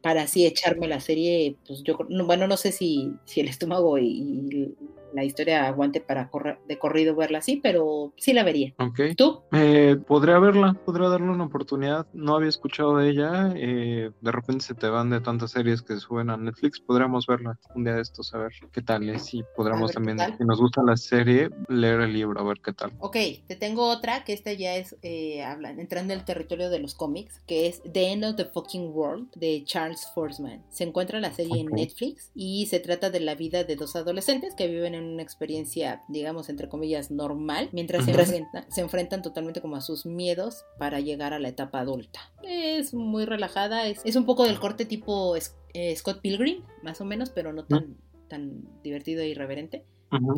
para así echarme la serie, pues yo, bueno, no sé si, si el estómago y la historia aguante para correr de corrido verla así, pero sí la vería. Ok. ¿Tú? Eh, podría verla, podría darle una oportunidad. No había escuchado de ella. eh, de repente se te van de tantas series que suben a Netflix. Podríamos verla un día de estos, a ver qué tal es. Y podríamos también, si nos gusta la serie, leer el libro, a ver qué tal. Ok, te tengo otra que esta ya es eh, habla- entrando en el territorio de los cómics, que es The End of the Fucking World de Charles Forsman. Se encuentra la serie en Netflix y se trata de la vida de dos adolescentes que viven en una experiencia, digamos, entre comillas, normal, mientras se, Ujú. enfrentan, se enfrentan totalmente como a sus miedos para llegar a la etapa adulta. Es muy relajada, es, es un poco del corte tipo eh, Scott Pilgrim, más o menos, pero no tan, tan divertido e irreverente.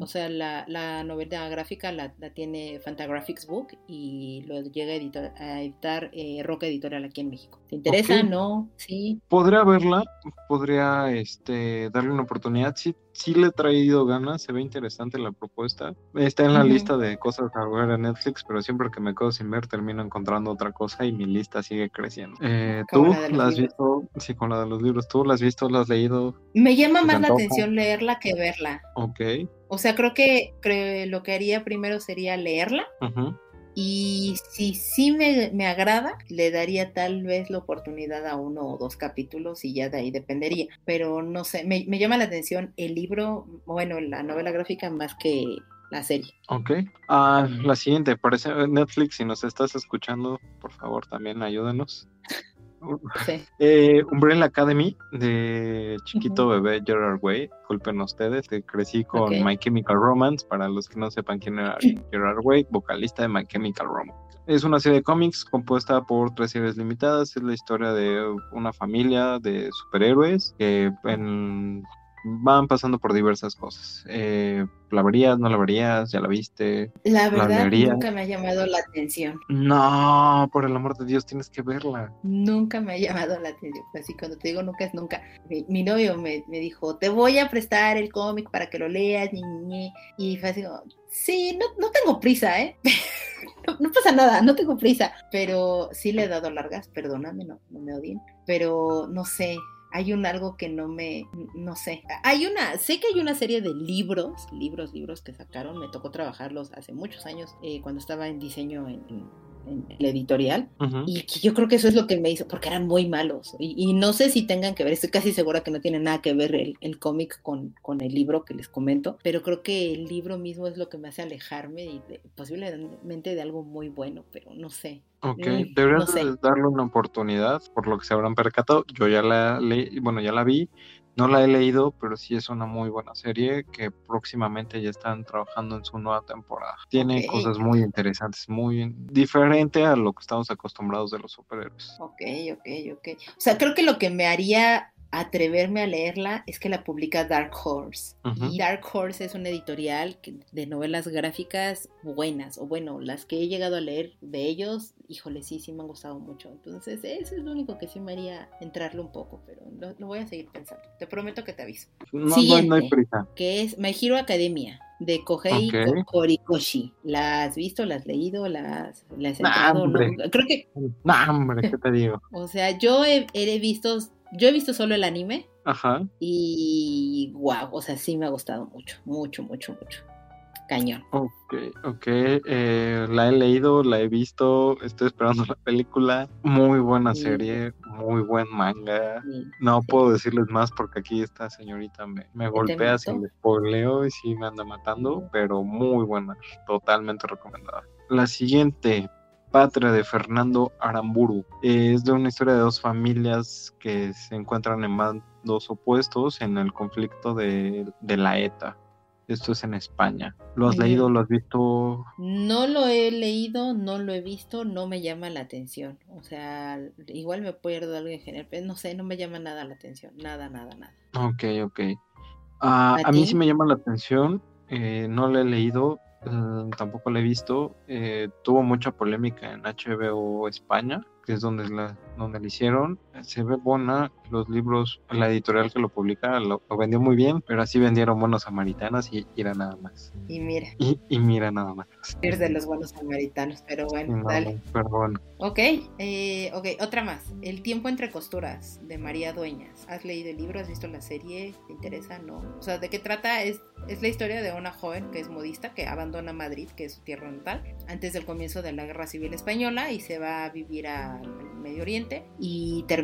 O sea, la, la novela gráfica la, la tiene Fantagraphics Book y lo llega a editar, a editar eh, Roca Editorial aquí en México. ¿Te interesa? Ok. ¿No? ¿Sí? Podría verla, podría este, darle una oportunidad. Sí, sí le he traído ganas, se ve interesante la propuesta. Está en la lista de cosas a ver en Netflix, pero siempre que me quedo sin ver termino encontrando otra cosa y mi lista sigue creciendo. Eh, ¿Tú la has libros. visto? Sí, con la de los libros. ¿Tú la has visto? ¿La has leído? Me llama ¿Se te más la atención leerla que verla. Ok. O sea, creo que creo, lo que haría primero sería leerla Ujú. Y si sí me, me agrada, le daría tal vez la oportunidad a uno o dos capítulos y ya de ahí dependería. Pero no sé, me, me llama la atención el libro, bueno, la novela gráfica más que la serie. Ok. Ah, la siguiente, parece Netflix, si nos estás escuchando, por favor también ayúdenos. Sí. Eh, Umbrella Academy de chiquito bebé Gerard Way, disculpen ustedes, que crecí con. My Chemical Romance, para los que no sepan quién era Gerard Way, vocalista de My Chemical Romance. Es una serie de cómics compuesta por tres series limitadas, es la historia de una familia de superhéroes que en- van pasando por diversas cosas. Eh, ¿La verías, no la verías? ¿Ya la viste? La verdad nunca me ha llamado la atención. No, por el amor de Dios, tienes que verla. Nunca me ha llamado la atención. Así cuando te digo nunca es nunca. Mi, mi novio me, me dijo, te voy a prestar el cómic para que lo leas. ñe, ñe, ñe". Y fue así como, sí, no, no tengo prisa, ¿eh? no, no pasa nada, no tengo prisa. Pero sí le he dado largas, perdóname, no, no me odien. Pero no sé, hay un algo que no me, no sé. Hay una, sé que hay una serie de libros, libros, libros que sacaron, me tocó trabajarlos hace muchos años eh, cuando estaba en diseño en, en- la editorial Ujú. y que yo creo que eso es lo que me hizo, porque eran muy malos. Y, y no sé si tengan que ver, estoy casi segura que no tiene nada que ver el, el cómic con, con el libro que les comento, pero creo que el libro mismo es lo que me hace alejarme y de- posiblemente de algo muy bueno, pero no sé. Ok, deberías no sé. de darle una oportunidad, por lo que se habrán percatado. Yo ya la leí, bueno, ya la vi, no la he leído, pero sí es una muy buena serie que próximamente ya están trabajando en su nueva temporada. Tiene cosas muy interesantes, muy diferente a lo que estamos acostumbrados de los superhéroes. Ok, ok, ok. O sea, creo que lo que me haría atreverme a leerla es que la publica Dark Horse. Y Dark Horse es una editorial de novelas gráficas buenas, o bueno, las que he llegado a leer de ellos, híjole, sí, sí me han gustado mucho. Entonces, eso es lo único que sí me haría entrarle un poco, pero lo, lo voy a seguir pensando. Te prometo que te aviso. No, no, hay- no hay Siguiente. prisa. Que es My Hero Academia, de Kohei Ok. Ko- Horikoshi. ¿La has visto? ¿La has leído? ¿Las, ¿La has Nah, entrado? No, hombre. Creo que hombre, ¿qué te digo? o sea, yo he, he visto, yo he visto solo el anime Ajá. y wow, o sea, sí me ha gustado mucho, mucho, mucho, mucho. Cañón. Ok, ok. eh, la he leído, la he visto, estoy esperando la película. Muy buena Sí. serie, muy buen manga. Sí. No Sí. puedo decirles más porque aquí esta señorita me, me golpea si le spoileo y sí me anda matando, pero muy buena, totalmente recomendada. La siguiente, Patria de Fernando Aramburu, es de una historia de dos familias que se encuentran en bandos opuestos en el conflicto de, de la ETA. Esto es en España. ¿Lo has leído? ¿Lo has visto? No lo he leído, no lo he visto, no me llama la atención. O sea, igual me pierdo algo en general, pero no sé, no me llama nada la atención. Nada, nada, nada. Ok, ok. Ah, ¿A a mí sí me llama la atención, eh, no la he leído, eh, tampoco la he visto. eh, tuvo mucha polémica en HBO España, que es donde la, donde la hicieron. Se ve buena, los libros, la editorial que lo publica lo, lo vendió muy bien, pero así vendieron buenos samaritanas y, y era nada más. Y mira, Y, y mira nada más. ir de los buenos samaritanos, pero bueno, No, dale. pero bueno. Ok, eh, ok, otra más. El tiempo entre costuras, de María Dueñas. ¿Has leído el libro? ¿Has visto la serie? ¿Te interesa? No. O sea, ¿de qué trata? Es Es la historia de una joven que es modista que abandona Madrid, que es su tierra natal, antes del comienzo de la Guerra Civil Española y se va a vivir al Medio Oriente y termina,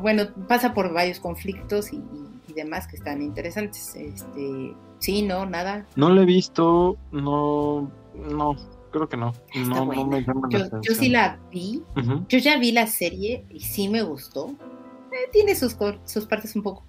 bueno, pasa por varios conflictos y, demás que están interesantes. Este, sí, no, nada. No lo he visto, no, no, creo que no. no, me llama yo, yo, sí la vi. Yo ya vi la serie y sí me gustó. Eh, tiene sus, sus partes un poco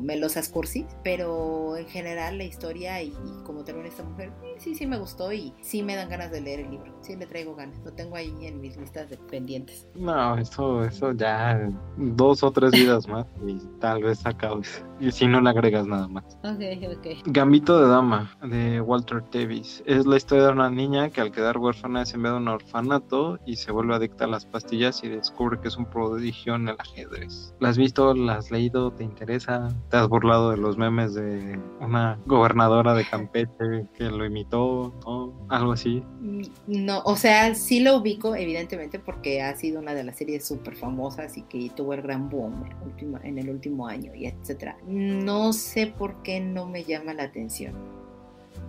melosas cursis, pero en general la historia y, como termina esta mujer, eh, sí, sí me gustó y sí me dan ganas de leer el libro. Sí le traigo ganas, lo tengo ahí en mis listas de pendientes. No, eso, eso ya dos o tres vidas más y tal vez acabes. Y si no le agregas nada más. Ok, ok. Gambito de Dama, de Walter Davis. Es la historia de una niña que al quedar huérfana es enviada a un orfanato y se vuelve adicta a las pastillas y descubre que es un prodigio en el ajedrez. ¿La has visto? ¿La has leído? ¿Te interesa? Te has burlado de los memes de una gobernadora de Campeche que lo imitó, o Algo así. Mm, no, o sea, sí lo ubico, evidentemente, porque ha sido una de las series súper famosas y que tuvo el gran boom en el último año y etcétera. No sé por qué no me llama la atención.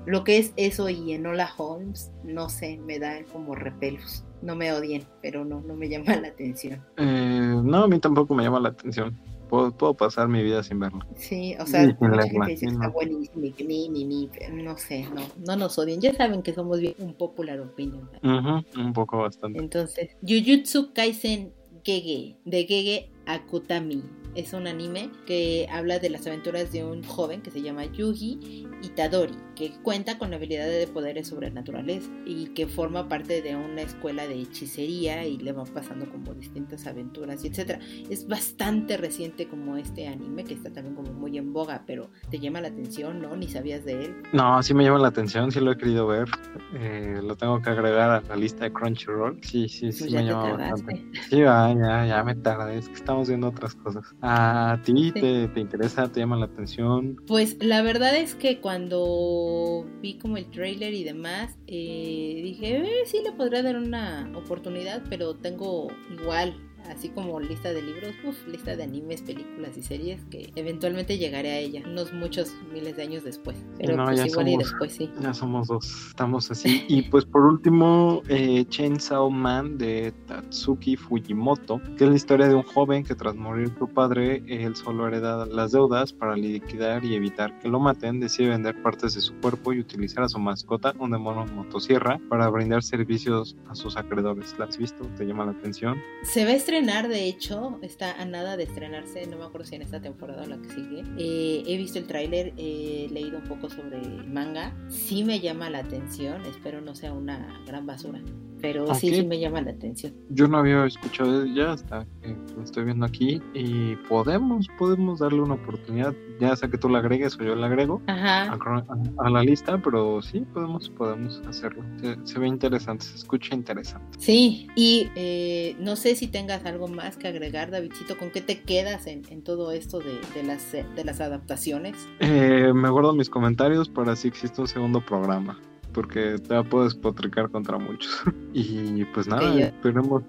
Lo que es eso y Enola Holmes, no sé, me da como repelos. No me odien, pero no, no me llama la atención. Eh, no, a mí tampoco me llama la atención puedo, pasar mi vida sin verlo. Sí, o sea, mucha gente dice que está buenísimo y que ni, ni, ni, no sé, no, no nos odien. Ya saben que somos bien un popular opinion. un poco bastante. Entonces, Jujutsu Kaisen Gege, de Gege Akutami. Es un anime que habla de las aventuras de un joven que se llama Yugi Itadori, que cuenta con la habilidad de poderes sobrenaturales y que forma parte de una escuela de hechicería y le van pasando como distintas aventuras y etcétera. Es bastante reciente como este anime que está también como muy en boga, pero te llama la atención, ¿no? Ni sabías de él. No, sí me llama la atención, sí lo he querido ver. Eh, lo tengo que agregar a la lista de Crunchyroll. Sí, sí, sí pues me llama bastante. Sí, ya, ya, ya me tardé, es que estamos viendo otras cosas. ¿A ti te, te interesa, te llama la atención? Pues la verdad es que cuando cuando vi como el trailer y demás, eh, dije, eh, sí le podría dar una oportunidad, pero tengo igual así como lista de libros, uf, lista de animes, películas y series que eventualmente llegaré a ella, unos muchos miles de años después. Pero pues igual y después sí. Ya somos dos, estamos así. y pues por último, eh, Chainsaw Man de Tatsuki Fujimoto, que es la historia de un joven que tras morir su padre, él solo hereda las deudas para liquidar y evitar que lo maten, decide vender partes de su cuerpo y utilizar a su mascota, un demonio motosierra, para brindar servicios a sus acreedores. ¿La has visto? ¿Te llama la atención? Se estrenar, de hecho, está a nada de estrenarse, no me acuerdo si en esta temporada o la que sigue. Eh, he visto el tráiler, he leído un poco sobre el manga, sí me llama la atención, espero no sea una gran basura pero sí, sí me llama la atención. Yo no había escuchado ya hasta que lo estoy viendo aquí y podemos, podemos darle una oportunidad, ya sea que tú la agregues o yo la agrego A, la lista, pero sí podemos, podemos hacerlo. Se, ve interesante, se escucha interesante. Sí, y eh, no sé si tengas algo más que agregar, Davidcito, ¿con qué te quedas en, todo esto de, las, de las adaptaciones? Eh, me guardo mis comentarios para si existe un segundo programa porque te puedes potricar contra muchos. y pues nada, esperemos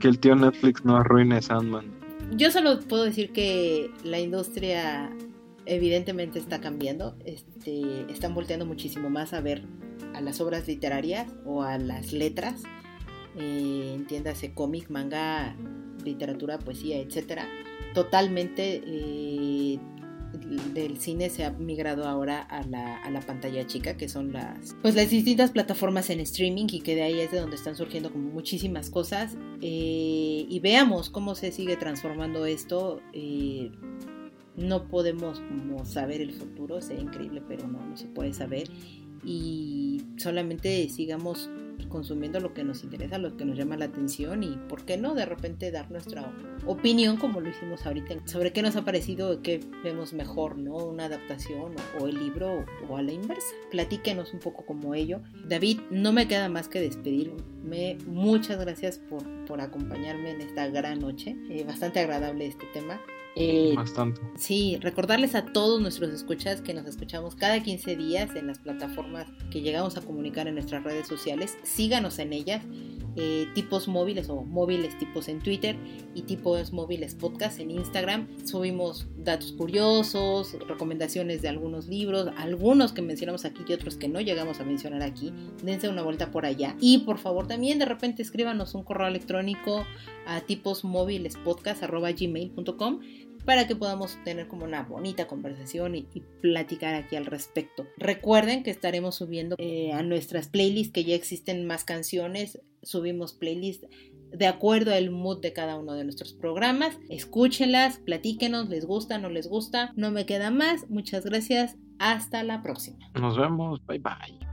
que, el tío Netflix no arruine Sandman. Yo solo puedo decir que la industria evidentemente está cambiando, este, están volteando muchísimo más a ver a las obras literarias o a las letras, eh, entiéndase cómic, manga, literatura, poesía, etcétera, totalmente eh, del cine se ha migrado ahora a la, a la, pantalla chica, que son las, pues las distintas plataformas en streaming y que de ahí es de donde están surgiendo como muchísimas cosas. Eh, y veamos cómo se sigue transformando esto. Eh, no podemos saber el futuro, sería increíble, pero no, no se puede saber. Y solamente sigamos consumiendo lo que nos interesa, lo que nos llama la atención y, ¿por qué no? De repente dar nuestra opinión, como lo hicimos ahorita, sobre qué nos ha parecido, qué vemos mejor, ¿no? Una adaptación o, el libro o, a la inversa. Platíquenos un poco como ello. David, no me queda más que despedirme. Muchas gracias por, por acompañarme en esta gran noche. Eh, bastante agradable este tema. Eh, Bastante. Sí, recordarles a todos nuestros escuchas que nos escuchamos cada 15 días en las plataformas que llegamos a comunicar en nuestras redes sociales. Síganos en ellas eh, tipos móviles o móviles tipos en Twitter y tipos móviles podcast en Instagram. Subimos datos curiosos, recomendaciones de algunos libros, algunos que mencionamos aquí y otros que no llegamos a mencionar aquí. Dense una vuelta por allá. Y por favor también de repente escríbanos un correo electrónico a tipos móviles gmail.com para que podamos tener como una bonita conversación y, platicar aquí al respecto. Recuerden que estaremos subiendo eh, a nuestras playlists que ya existen más canciones, subimos playlists de acuerdo al mood de cada uno de nuestros programas. Escúchenlas, platíquenos, les gusta, no les gusta. No me queda más. Muchas gracias. Hasta la próxima. Nos vemos. Bye bye.